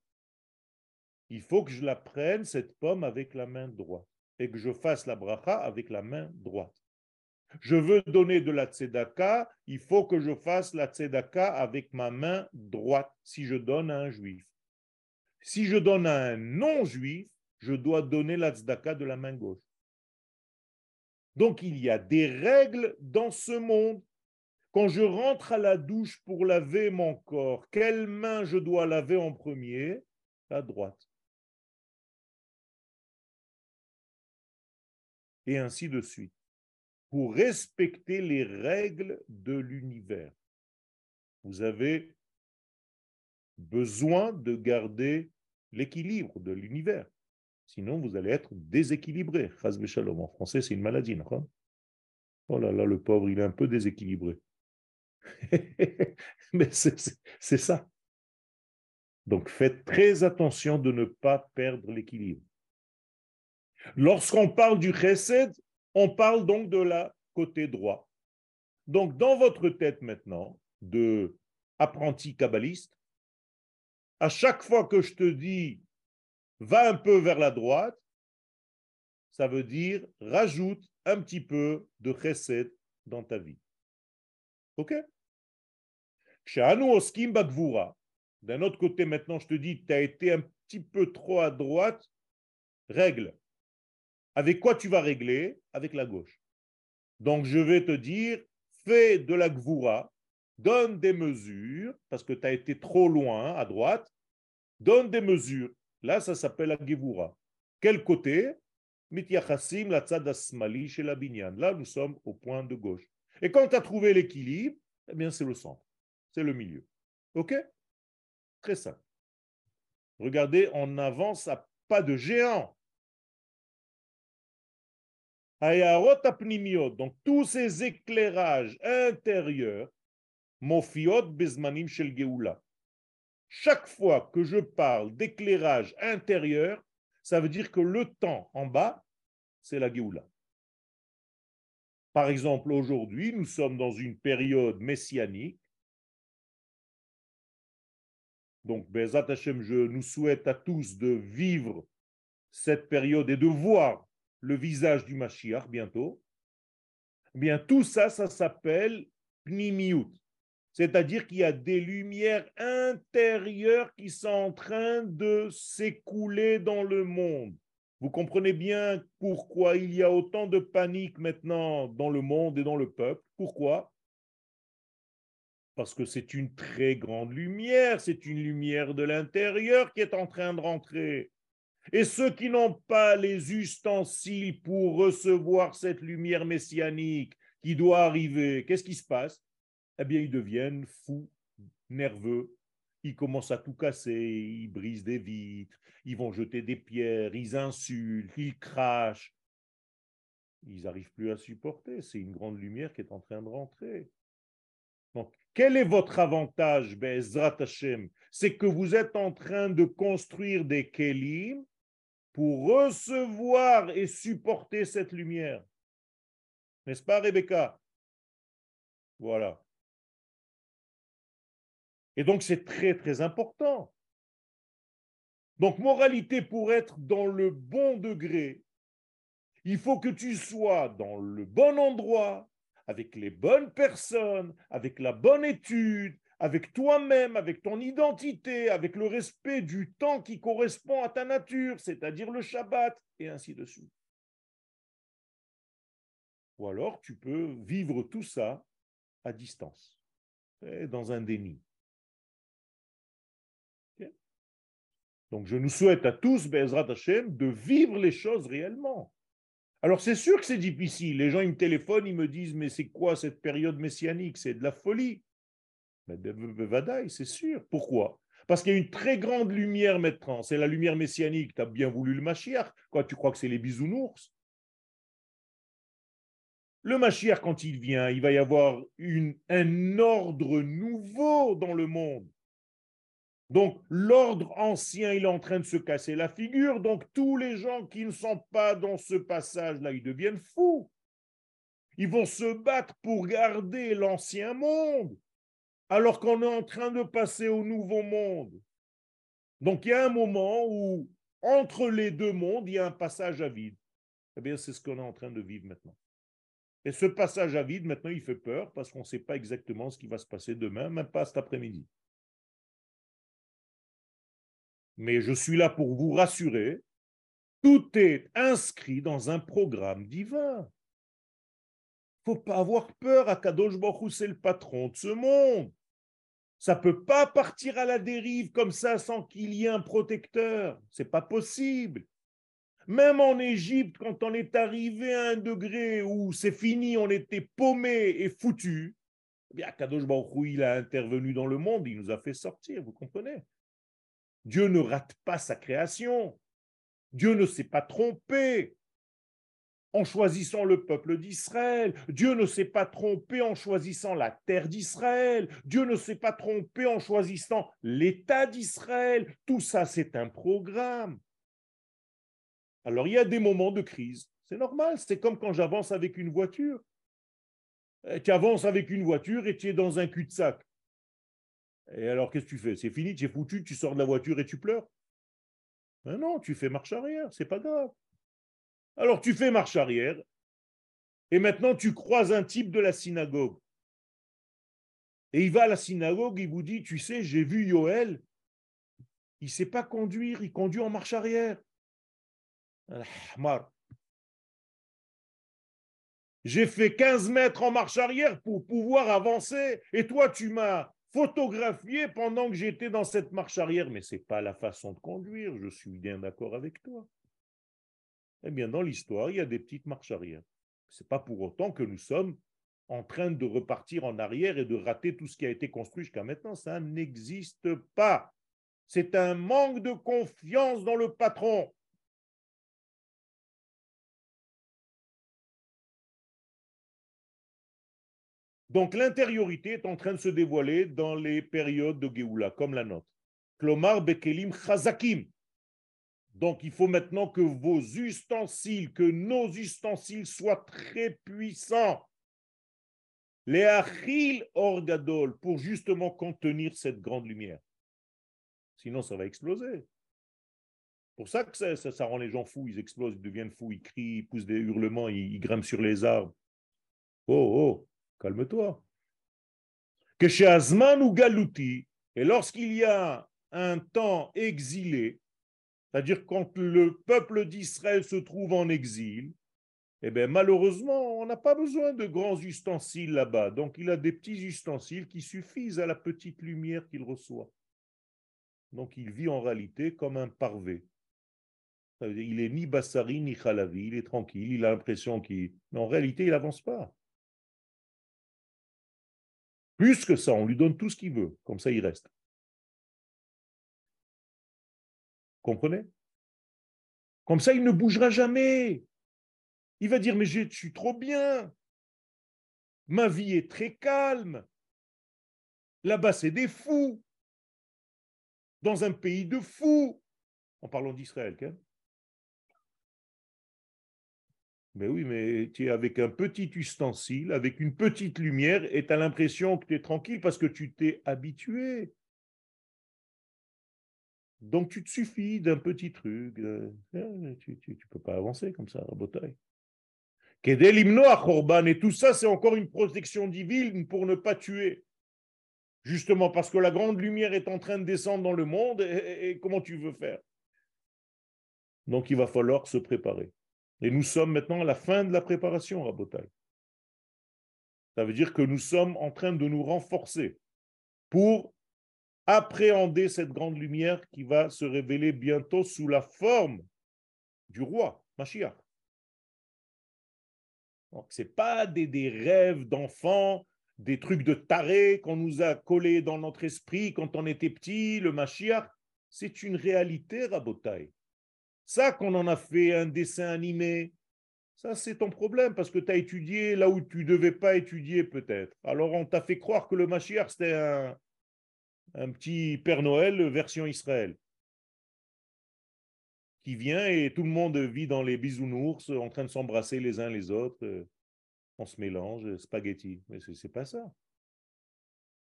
S1: il faut que je la prenne, cette pomme, avec la main droite, et que je fasse la bracha avec la main droite. Je veux donner de la tzedaka, il faut que je fasse la tzedaka avec ma main droite, si je donne à un juif. Si je donne à un non-juif, je dois donner la tzedaka de la main gauche. Donc il y a des règles dans ce monde. Quand je rentre à la douche pour laver mon corps, quelle main je dois laver en premier? La droite. Et ainsi de suite. Pour respecter les règles de l'univers, vous avez besoin de garder l'équilibre de l'univers. Sinon, vous allez être déséquilibré. En français, c'est une maladie. Oh là là, le pauvre, il est un peu déséquilibré. Mais c'est ça. Donc faites très attention de ne pas perdre l'équilibre. Lorsqu'on parle du chesed, on parle donc de la côté droit. Donc dans votre tête maintenant de apprenti kabbaliste, à chaque fois que je te dis va un peu vers la droite, ça veut dire rajoute un petit peu de chesed dans ta vie. Ok? D'un autre côté, maintenant, je te dis, tu as été un petit peu trop à droite, règle. Avec quoi tu vas régler? Avec la gauche. Donc, je vais te dire, fais de la gvoura, donne des mesures, parce que tu as été trop loin à droite, donne des mesures. Là, ça s'appelle la Gevura. Quel côté? La chez. Là, nous sommes au point de gauche. Et quand tu as trouvé l'équilibre, eh bien, c'est le centre. C'est le milieu. OK? Très simple. Regardez, on avance à pas de géant. Donc, tous ces éclairages intérieurs, mofiot bezmanim shel geoula. Chaque fois que je parle d'éclairage intérieur, ça veut dire que le temps en bas, c'est la Géoula. Par exemple, aujourd'hui, nous sommes dans une période messianique. Donc, Bezat je nous souhaite à tous de vivre cette période et de voir le visage du Mashiach bientôt. Eh bien, tout ça, ça s'appelle Pnimiut. C'est-à-dire qu'il y a des lumières intérieures qui sont en train de s'écouler dans le monde. Vous comprenez bien pourquoi il y a autant de panique maintenant dans le monde et dans le peuple. Pourquoi? Parce que c'est une très grande lumière, c'est une lumière de l'intérieur qui est en train de rentrer. Et ceux qui n'ont pas les ustensiles pour recevoir cette lumière messianique qui doit arriver, qu'est-ce qui se passe? Eh bien, ils deviennent fous, nerveux. Ils commencent à tout casser, ils brisent des vitres, ils vont jeter des pierres, ils insultent, ils crachent. Ils n'arrivent plus à supporter. C'est une grande lumière qui est en train de rentrer. Donc, quel est votre avantage, Bezrat Hashem? C'est que vous êtes en train de construire des kelim pour recevoir et supporter cette lumière. N'est-ce pas, Rebecca? Voilà. Et donc, c'est très, très important. Donc, moralité, pour être dans le bon degré, il faut que tu sois dans le bon endroit, avec les bonnes personnes, avec la bonne étude, avec toi-même, avec ton identité, avec le respect du temps qui correspond à ta nature, c'est-à-dire le Shabbat, et ainsi de suite. Ou alors tu peux vivre tout ça à distance, dans un déni. Donc je nous souhaite à tous, Bezrat Hashem, de vivre les choses réellement. Alors c'est sûr que c'est difficile. Les gens, ils me téléphonent, ils me disent, mais c'est quoi cette période messianique? C'est de la folie. Mais Vadaï, c'est sûr. Pourquoi? Parce qu'il y a une très grande lumière maintenant. C'est la lumière messianique. Tu as bien voulu le Mashiach. Quoi, tu crois que c'est les bisounours? Le Mashiach, quand il vient, il va y avoir un ordre nouveau dans le monde. Donc l'ordre ancien, il est en train de se casser la figure. Donc tous les gens qui ne sont pas dans ce passage-là, ils deviennent fous. Ils vont se battre pour garder l'ancien monde, alors qu'on est en train de passer au nouveau monde. Donc il y a un moment où, entre les deux mondes, il y a un passage à vide. Eh bien, c'est ce qu'on est en train de vivre maintenant. Et ce passage à vide, maintenant, il fait peur parce qu'on ne sait pas exactement ce qui va se passer demain, même pas cet après-midi. Mais je suis là pour vous rassurer, tout est inscrit dans un programme divin. Faut pas avoir peur, Akadosh Baruch c'est le patron de ce monde. Ça ne peut pas partir à la dérive comme ça sans qu'il y ait un protecteur. Ce n'est pas possible. Même en Égypte, quand on est arrivé à un degré où c'est fini, on était paumé et foutu, eh bien, Kadosh Baruch il a intervenu dans le monde, il nous a fait sortir, vous comprenez? Dieu ne rate pas sa création. Dieu ne s'est pas trompé en choisissant le peuple d'Israël. Dieu ne s'est pas trompé en choisissant la terre d'Israël. Dieu ne s'est pas trompé en choisissant l'État d'Israël. Tout ça, c'est un programme. Alors, il y a des moments de crise. C'est normal. C'est comme quand j'avance avec une voiture. Eh, tu avances avec une voiture et tu es dans un cul-de-sac. Et alors, qu'est-ce que tu fais? C'est fini, tu es foutu, tu sors de la voiture et tu pleures? Mais non, tu fais marche arrière, c'est pas grave. Alors, tu fais marche arrière, et maintenant tu croises un type de la synagogue. Et il va à la synagogue, il vous dit, tu sais, j'ai vu Yoel, il ne sait pas conduire, il conduit en marche arrière. J'ai fait 15 mètres en marche arrière pour pouvoir avancer. Et toi, tu m'as photographié pendant que j'étais dans cette marche arrière. Mais ce n'est pas la façon de conduire. Je suis bien d'accord avec toi. Eh bien, dans l'histoire, il y a des petites marches arrière. Ce n'est pas pour autant que nous sommes en train de repartir en arrière et de rater tout ce qui a été construit jusqu'à maintenant. Ça n'existe pas. C'est un manque de confiance dans le patron. Donc l'intériorité est en train de se dévoiler dans les périodes de Géoula, comme la nôtre. Klomar bekelim chazakim. Donc il faut maintenant que vos ustensiles, que nos ustensiles soient très puissants. Les achil orgadol, pour justement contenir cette grande lumière. Sinon, ça va exploser. Pour ça que ça, ça, rend les gens fous, ils explosent, ils deviennent fous, ils crient, ils poussent des hurlements, ils, ils grimpent sur les arbres. Oh, oh, calme-toi. Que chez Azman ou Galouti, et lorsqu'il y a un temps exilé, c'est-à-dire quand le peuple d'Israël se trouve en exil, eh bien, malheureusement, on n'a pas besoin de grands ustensiles là-bas. Donc, il a des petits ustensiles qui suffisent à la petite lumière qu'il reçoit. Donc, il vit en réalité comme un parvé. Il est ni bassari ni khalavi, il est tranquille, il a l'impression qu'il. Mais en réalité, il n'avance pas. Plus que ça, on lui donne tout ce qu'il veut, comme ça il reste. Comprenez? Comme ça, il ne bougera jamais. Il va dire, mais je suis trop bien. Ma vie est très calme. Là-bas, c'est des fous. Dans un pays de fous. En parlant d'Israël, quand Mais oui, mais tu es avec un petit ustensile, avec une petite lumière, et tu as l'impression que tu es tranquille parce que tu t'es habitué. Donc tu te suffis d'un petit truc. Euh, hein, tu ne peux pas avancer comme ça, à Et tout ça, c'est encore une protection divine pour ne pas tuer. Justement parce que la grande lumière est en train de descendre dans le monde, et comment tu veux faire? Donc il va falloir se préparer. Et nous sommes maintenant à la fin de la préparation, Rabotai. Ça veut dire que nous sommes en train de nous renforcer pour appréhender cette grande lumière qui va se révéler bientôt sous la forme du roi, Mashiach. ce n'est pas des, rêves d'enfants, des trucs de tarés qu'on nous a collés dans notre esprit quand on était petit, le Mashiach. C'est une réalité, Rabotai. Ça qu'on en a fait un dessin animé, ça c'est ton problème parce que tu as étudié là où tu ne devais pas étudier peut-être. Alors on t'a fait croire que le Mashiach c'était un, petit Père Noël version Israël qui vient et tout le monde vit dans les bisounours en train de s'embrasser les uns les autres. Euh, on se mélange, spaghetti. Mais ce n'est pas ça.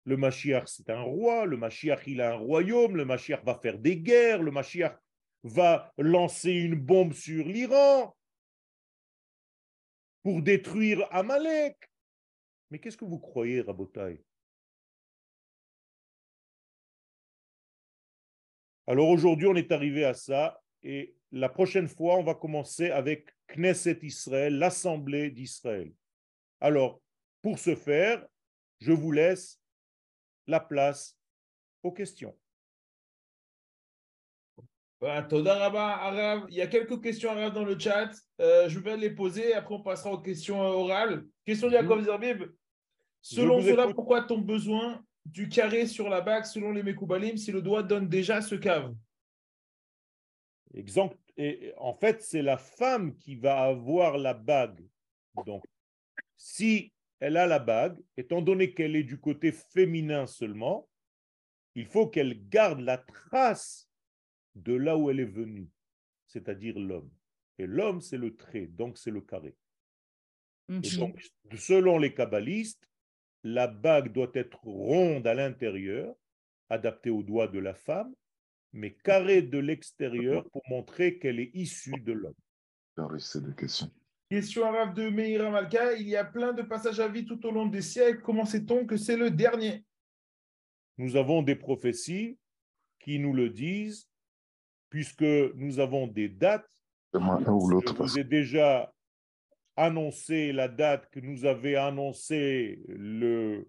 S1: Le Mashiach, c'est un roi. Le Mashiach, il a un royaume. Le Mashiach va faire des guerres. Le Mashiach, va lancer une bombe sur l'Iran pour détruire Amalek. Mais qu'est-ce que vous croyez, Rabotai? Alors aujourd'hui, on est arrivé à ça et la prochaine fois, on va commencer avec Knesset Israël, l'Assemblée d'Israël. Alors, pour ce faire, je vous laisse la place aux questions.
S2: Il y a quelques questions Arav dans le chat. Euh, je vais les poser. Après, on passera aux questions euh, orales. Question de Yaakov Zerbib. Selon cela, pourquoi ton besoin du carré sur la bague selon les Mekoubalim si le doigt donne déjà ce cave?
S1: Exemple. Et en fait, c'est la femme qui va avoir la bague. Donc, si elle a la bague, étant donné qu'elle est du côté féminin seulement, il faut qu'elle garde la trace de là où elle est venue, c'est-à-dire l'homme. Et l'homme, c'est le trait, donc c'est le carré. donc, selon les kabbalistes, la bague doit être ronde à l'intérieur, adaptée au doigt de la femme, mais carrée de l'extérieur pour montrer qu'elle est issue de l'homme.
S2: Question arabe de Meira Malka. Il y a plein de passages à vie tout au long des siècles. Comment sait-on que c'est le dernier?
S1: Nous avons des prophéties qui nous le disent puisque nous avons des dates. Je vous ai déjà annoncé la date que nous avait annoncé le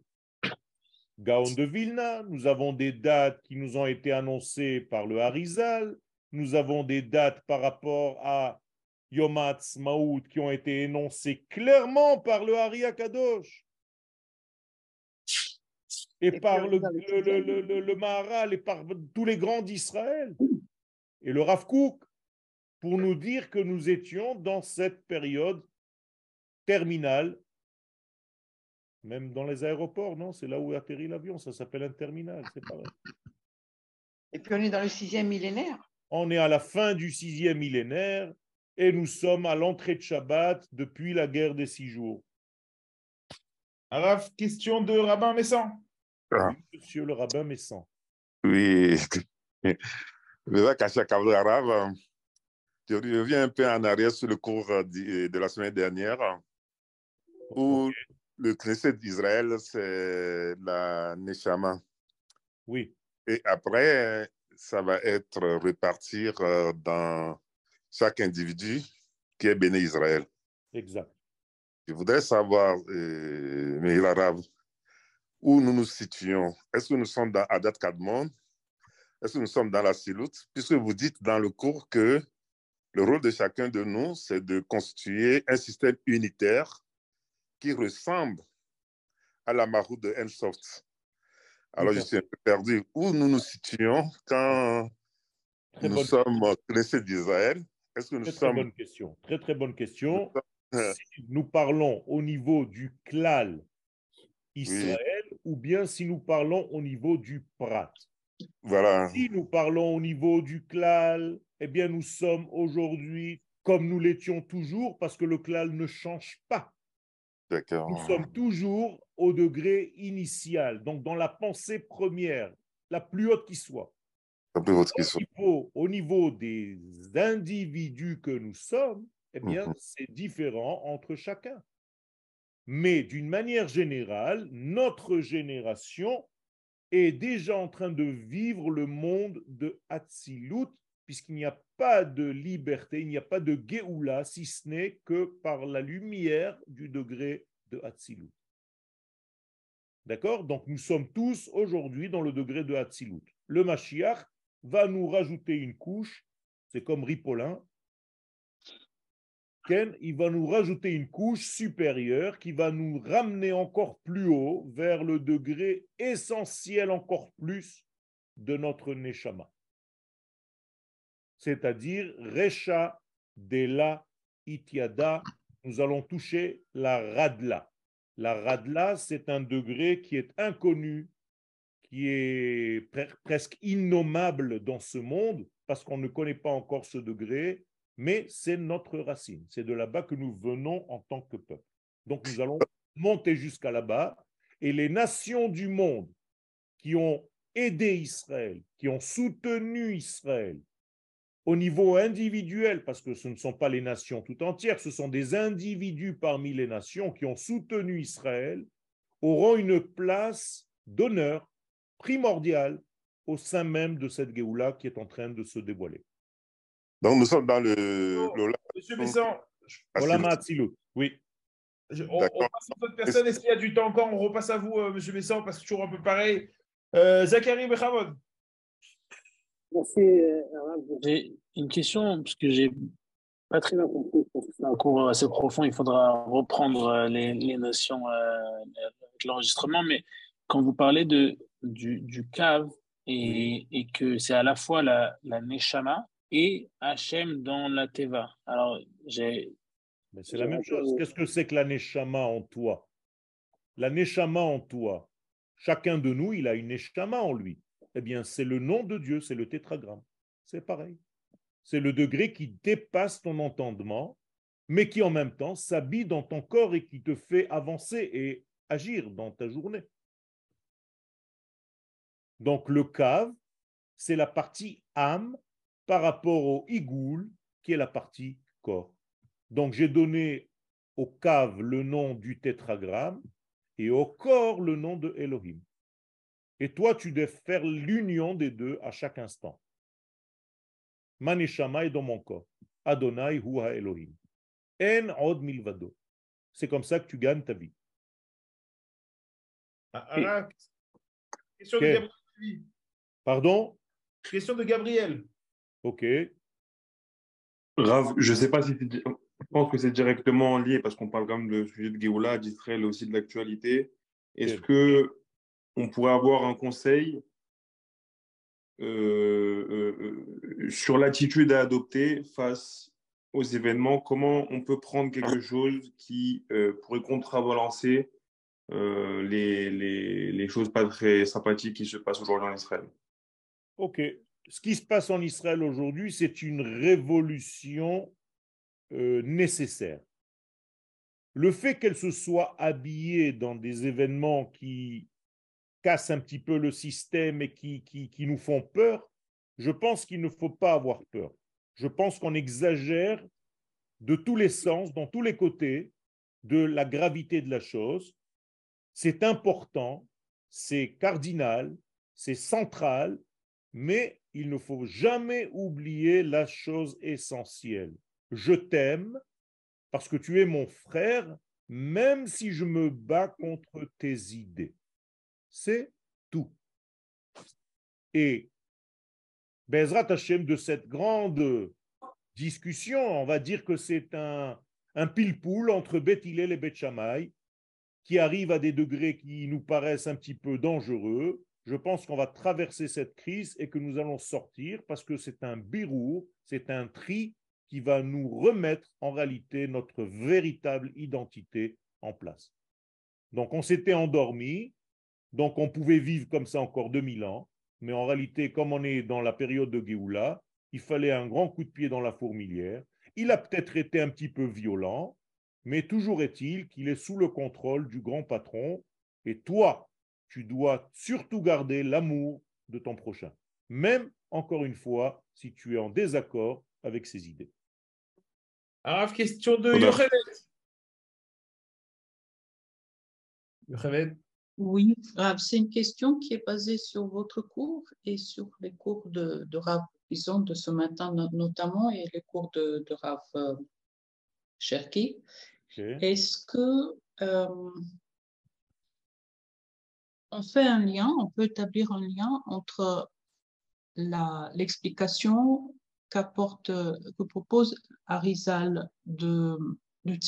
S1: Gaon de Vilna, nous avons des dates qui nous ont été annoncées par le Harizal, nous avons des dates par rapport à Yom Maoud qui ont été énoncées clairement par le Hari Kadosh et, par le, le, le, Maharal et par tous les grands d'Israël et le Rav Kook pour nous dire que nous étions dans cette période terminale, même dans les aéroports, non C'est là où atterrit l'avion, ça s'appelle un terminal, c'est pareil.
S3: Et puis on est dans le sixième millénaire.
S1: On est à la fin du sixième millénaire et nous sommes à l'entrée de Shabbat depuis la guerre des six jours.
S2: Alors, question de Rabbin Messan.
S1: Ah. monsieur le rabbin Messan.
S4: Oui, arabe. je reviens un peu en arrière sur le cours de la semaine dernière, où le Knesset d'Israël, c'est la Neshama.
S1: Oui.
S4: Et après, ça va être repartir euh, dans chaque individu qui est béni Israël.
S1: Exact.
S4: Je voudrais savoir, euh, mais où nous nous situons. Est-ce que nous sommes dans Adat Kadmon? Est-ce que nous sommes dans la Siloute? Puisque vous dites dans le cours que le rôle de chacun de nous, c'est de constituer un système unitaire qui ressemble à la maroute de Ensoft. Alors, je suis un peu perdu. Où nous nous situons quand nous sommes blessés d'Israël?
S1: Est-ce que nous très, sommes... très bonne question. Très, très bonne question. Si nous parlons au niveau du klal Israël, ou bien si nous parlons au niveau du prat?
S4: Voilà.
S1: Si nous parlons au niveau du klal, eh bien, nous sommes aujourd'hui comme nous l'étions toujours, parce que le klal ne change pas. Nous sommes toujours au degré initial, donc dans la pensée première, la plus haute qui soit.
S4: La plus haute qui soit.
S1: Au niveau, au niveau des individus que nous sommes, eh bien, mhm. c'est différent entre chacun. Mais d'une manière générale, notre génération est déjà en train de vivre le monde de Hatzilut, puisqu'il n'y a pas de liberté, il n'y a pas de Géoula, si ce n'est que par la lumière du degré de Hatzilut. D'accord? Donc nous sommes tous aujourd'hui dans le degré de Hatzilut. Le Mashiach va nous rajouter une couche, c'est comme Ripolin, il va nous rajouter une couche supérieure qui va nous ramener encore plus haut vers le degré essentiel encore plus de notre Neshama. C'est-à-dire Recha de la Itiada, nous allons toucher la Radla. La Radla, c'est un degré qui est inconnu, qui est presque innommable dans ce monde parce qu'on ne connaît pas encore ce degré mais c'est notre racine. C'est de là-bas que nous venons en tant que peuple. Donc nous allons monter jusqu'à là-bas et les nations du monde qui ont aidé Israël, qui ont soutenu Israël au niveau individuel, parce que ce ne sont pas les nations tout entières, ce sont des individus parmi les nations qui ont soutenu Israël, auront une place d'honneur primordiale au sein même de cette Géoula qui est en train de se dévoiler.
S4: Donc, nous sommes dans le.
S2: Oh, Monsieur Besson.
S1: Oui.
S2: on, passe à d'autres personnes. Est-ce qu'il y a du temps encore? On repasse à vous, euh, Monsieur Besson, parce que toujours un peu pareil. Euh, Zachary Bechamon.
S5: Merci. Euh, j'ai une question, parce que j'ai pas très bien compris. C'est un cours assez profond. Il faudra reprendre les, les notions avec l'enregistrement. Mais quand vous parlez de, du, du cave et, et que c'est à la fois la, la Neshama, et Hachem dans la Teva. Alors, j'ai.
S1: c'est la même chose. Qu'est-ce que c'est que la Neshama en toi? La Neshama en toi. Chacun de nous, il a une Neshama en lui. Eh bien, c'est le nom de Dieu, c'est le tétragramme. C'est pareil. C'est le degré qui dépasse ton entendement, mais qui en même temps s'habille dans ton corps et qui te fait avancer et agir dans ta journée. Donc le cave, c'est la partie âme par rapport au igoul, qui est la partie corps. Donc j'ai donné au cave le nom du tétragramme et au corps le nom de Elohim. Et toi, tu dois faire l'union des deux à chaque instant. Maneshama est dans mon corps. Adonai hu Elohim. En od milvado. C'est comme ça que tu gagnes ta vie.
S2: Ah, question de Gabriel.
S1: Pardon?
S2: Question de Gabriel.
S1: Ok.
S6: Rav, je ne sais pas si je pense que c'est directement lié parce qu'on parle quand même du sujet de Géoula, d'Israël aussi de l'actualité. Est-ce que on pourrait avoir un conseil euh, euh, sur l'attitude à adopter face aux événements? Comment on peut prendre quelque chose qui euh, pourrait contrebalancer les, les, les, choses pas très sympathiques qui se passent aujourd'hui en Israël?
S1: Ok. Ce qui se passe en Israël aujourd'hui, c'est une révolution nécessaire. Le fait qu'elle se soit habillée dans des événements qui cassent un petit peu le système et qui, qui, qui nous font peur, je pense qu'il ne faut pas avoir peur. Je pense qu'on exagère de tous les sens, dans tous les côtés, de la gravité de la chose. C'est important, c'est cardinal, c'est central, mais il ne faut jamais oublier la chose essentielle. Je t'aime parce que tu es mon frère, même si je me bats contre tes idées. C'est tout. Et Bezrat Hashem, de cette grande discussion, on va dire que c'est un, un pile-poule entre Beth et Beth qui arrive à des degrés qui nous paraissent un petit peu dangereux. Je pense qu'on va traverser cette crise et que nous allons sortir parce que c'est un birou, c'est un tri qui va nous remettre en réalité notre véritable identité en place. Donc on s'était endormi, donc on pouvait vivre comme ça encore 2000 ans, mais en réalité, comme on est dans la période de Géoula, il fallait un grand coup de pied dans la fourmilière. Il a peut-être été un petit peu violent, mais toujours est-il qu'il est sous le contrôle du grand patron. Et toi, tu dois surtout garder l'amour de ton prochain, même encore une fois si tu es en désaccord avec ses idées.
S2: Alors, question de Yochevet. Yochevet.
S7: Oui, c'est une question qui est basée sur votre cours et sur les cours de, de Rav Bison de ce matin notamment et les cours de, de Rav euh, Cherki. Est-ce que euh, on fait un lien, on peut établir un lien entre l'explication qu'apporte, que propose Arizal de, du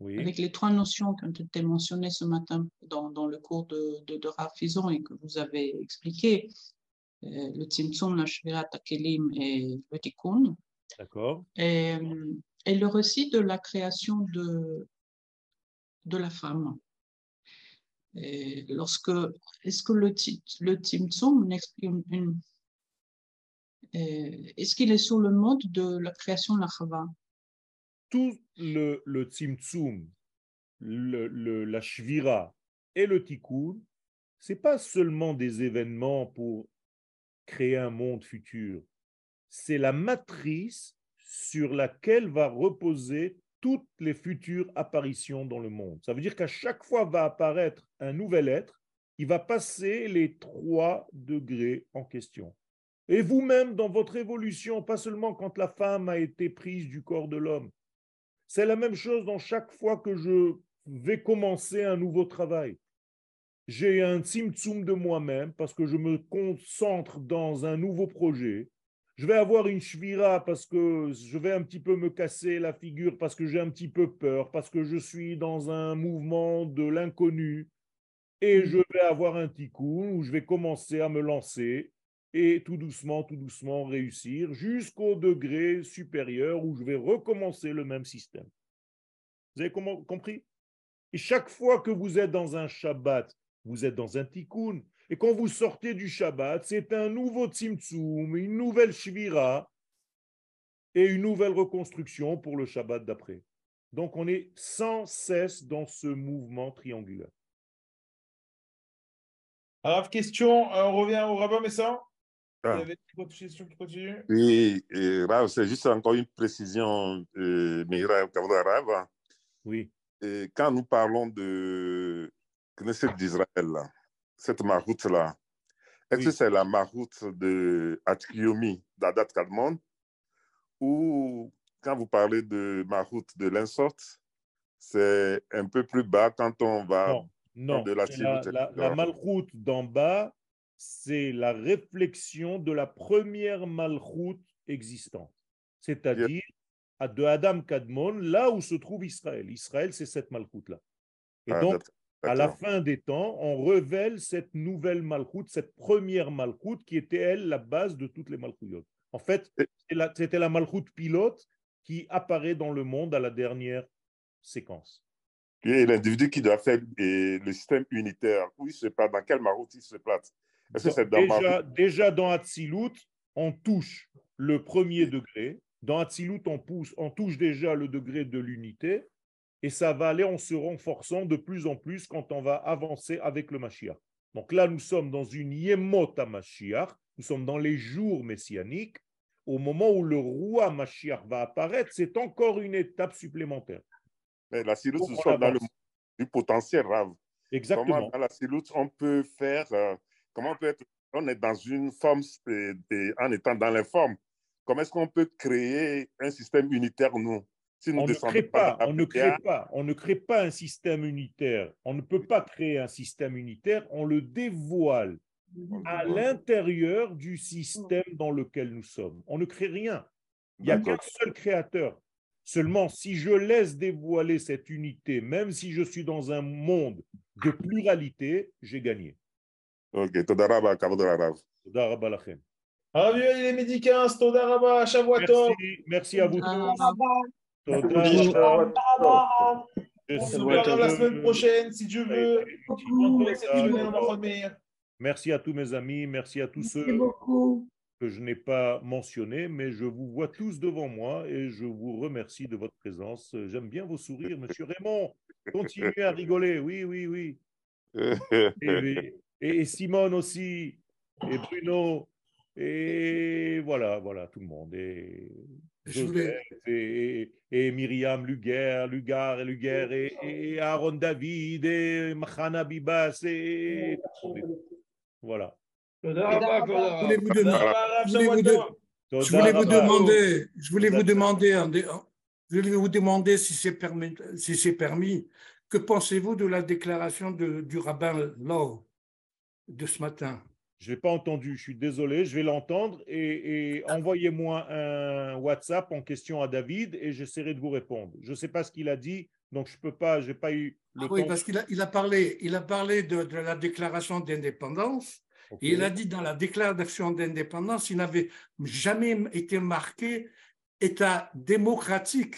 S7: avec les trois notions qui ont été mentionnées ce matin dans, dans le cours de, de, et que vous avez expliqué, euh, le Tzimtzum, la Shvirat Akelim et le Tikkun.
S1: D'accord.
S7: Et, et, le récit de la création de, de la femme. Lorsque, est-ce que le, le Tzimtzum exprime une, est-ce qu'il est sur le mode de la création de la Chava?
S1: Tout le, le le, la Shvira et le Tikkun, c'est pas seulement des événements pour créer un monde futur, c'est la matrice sur laquelle va reposer toutes les futures apparitions dans le monde. Ça veut dire qu'à chaque fois va apparaître un nouvel être, il va passer les trois degrés en question. Et vous-même, dans votre évolution, pas seulement quand la femme a été prise du corps de l'homme, c'est la même chose dans chaque fois que je vais commencer un nouveau travail. J'ai un tzimtzum de moi-même parce que je me concentre dans un nouveau projet. Je vais avoir une shvira parce que je vais un petit peu me casser la figure, parce que j'ai un petit peu peur, parce que je suis dans un mouvement de l'inconnu. Et mmh. je vais avoir un tikkun où je vais commencer à me lancer et tout doucement, tout doucement réussir jusqu'au degré supérieur où je vais recommencer le même système. Vous avez compris? Et chaque fois que vous êtes dans un Shabbat, vous êtes dans un tikkun. Et quand vous sortez du Shabbat, c'est un nouveau tzimtzum, une nouvelle shvira et une nouvelle reconstruction pour le Shabbat d'après. Donc on est sans cesse dans ce mouvement triangulaire.
S2: Alors, question, euh, on revient au rabbin Messin
S4: ah. Oui, c'est juste encore une précision, euh, Rav.
S1: Oui.
S4: Et quand nous parlons de Knesset d'Israël, cette maroute-là, est-ce que c'est la maroute de Atkiomi, d'Adat Kadmon, ou quand vous parlez de ma route de l'insorte, c'est un peu plus bas quand on va
S1: non, de la, la, la, malroute d'en bas, c'est la réflexion de la première malroute existante. C'est-à-dire de Adam Kadmon, là où se trouve Israël. Israël, c'est cette malroute-là. Et ah, donc, à la fin des temps, on révèle cette nouvelle malroute, cette première malroute qui était, elle, la base de toutes les malchouyotes. En fait, c'était la malroute pilote qui apparaît dans le monde à la dernière séquence.
S4: Et l'individu qui doit faire le système unitaire, où il se place, dans quelle malroute il se place?
S1: Déjà, déjà, dans Hatzilut, on touche le premier degré. Dans Hatzilut, on, pousse, on touche déjà le degré de l'unité et ça va aller en se renforçant de plus en plus quand on va avancer avec le Mashiach. Donc là, nous sommes dans une Yemot Mashiach, nous sommes dans les jours messianiques. Au moment où le roi Mashiach va apparaître, c'est encore une étape supplémentaire.
S4: Mais la Silut, nous sommes dans le du potentiel, Rav.
S1: Exactement.
S4: Comment dans la Silut, on peut faire, euh, comment on peut être, on est dans une forme, en étant dans l'informe. Comment est-ce qu'on peut créer un système unitaire, nous?
S1: On ne crée pas, on ne crée pas, on ne crée pas un système unitaire. On ne peut pas créer un système unitaire, on le dévoile à l'intérieur du système dans lequel nous sommes. On ne crée rien. Il n'y a qu'un seul créateur. Seulement, si je laisse dévoiler cette unité, même si je suis dans un monde de pluralité, j'ai gagné.
S4: Ok,
S1: Merci à vous tous.
S2: Je se la semaine prochaine, si Dieu veut.
S1: Merci à tous mes amis, merci à tous ceux que je n'ai pas mentionnés, mais je vous vois tous devant moi et je vous remercie de votre présence. J'aime bien vos sourires, monsieur Raymond. Continuez à rigoler, oui, oui, oui. Et, et Simone aussi, et Bruno, et voilà, voilà, tout le monde. Et et, et, Myriam Luger, Lugar et Luger, et, et, Aaron David, et Mahana Bibas, et voilà.
S8: Je voulais vous demander, je voulais vous demander, je voulais vous demander si c'est permis, si c'est permis, que pensez-vous de la déclaration de, du rabbin Law de ce matin?
S1: Je n'ai pas entendu, je suis désolé, je vais l'entendre et, envoyez-moi un WhatsApp en question à David et j'essaierai de vous répondre. Je ne sais pas ce qu'il a dit, donc je ne peux pas, je n'ai pas eu le ah
S8: Oui, parce qu'il a, il a, parlé, il a parlé de, la déclaration d'indépendance. Et il a dit dans la déclaration d'indépendance, il n'avait jamais été marqué État démocratique.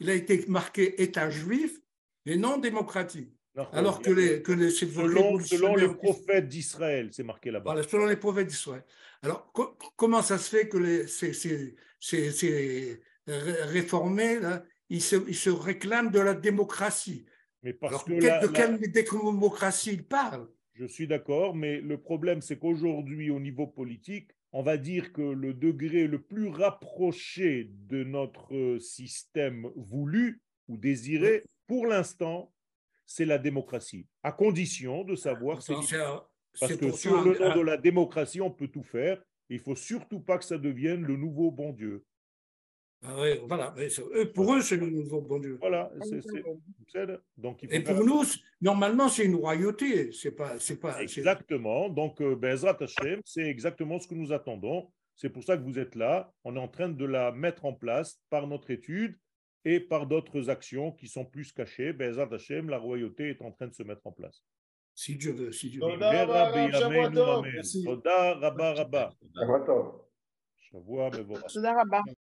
S8: Il a été marqué État juif et non démocratique. Alors que les, que les
S1: selon, selon les prophètes d'Israël, c'est marqué là-bas.
S8: Voilà, selon les prophètes d'Israël. Alors, comment ça se fait que les, ces, ces, ces, réformés, là, ils, se, ils se réclament de la démocratie? Mais parce que De quelle démocratie ils parlent?
S1: Je suis d'accord, mais le problème, c'est qu'aujourd'hui, au niveau politique, on va dire que le degré le plus rapproché de notre système voulu ou désiré, pour l'instant, c'est la démocratie, à condition de savoir c'est Parce que sur le nom de la démocratie, on peut tout faire. Il faut surtout pas que ça devienne le nouveau bon Dieu.
S8: Ah voilà. Pour eux, c'est le nouveau bon Dieu.
S1: Voilà. Donc,
S8: Et pour nous, normalement, c'est une royauté. C'est pas, c'est pas.
S1: Exactement. Donc, euh, Bezrat Hashem, c'est exactement ce que nous attendons. C'est pour ça que vous êtes là. On est en train de la mettre en place par notre étude et par d'autres actions qui sont plus cachées. Bezat Hashem, la royauté est en train de se mettre en place.
S8: Si Dieu veut, si Dieu
S1: veut. Toda rabba rabba. Shavua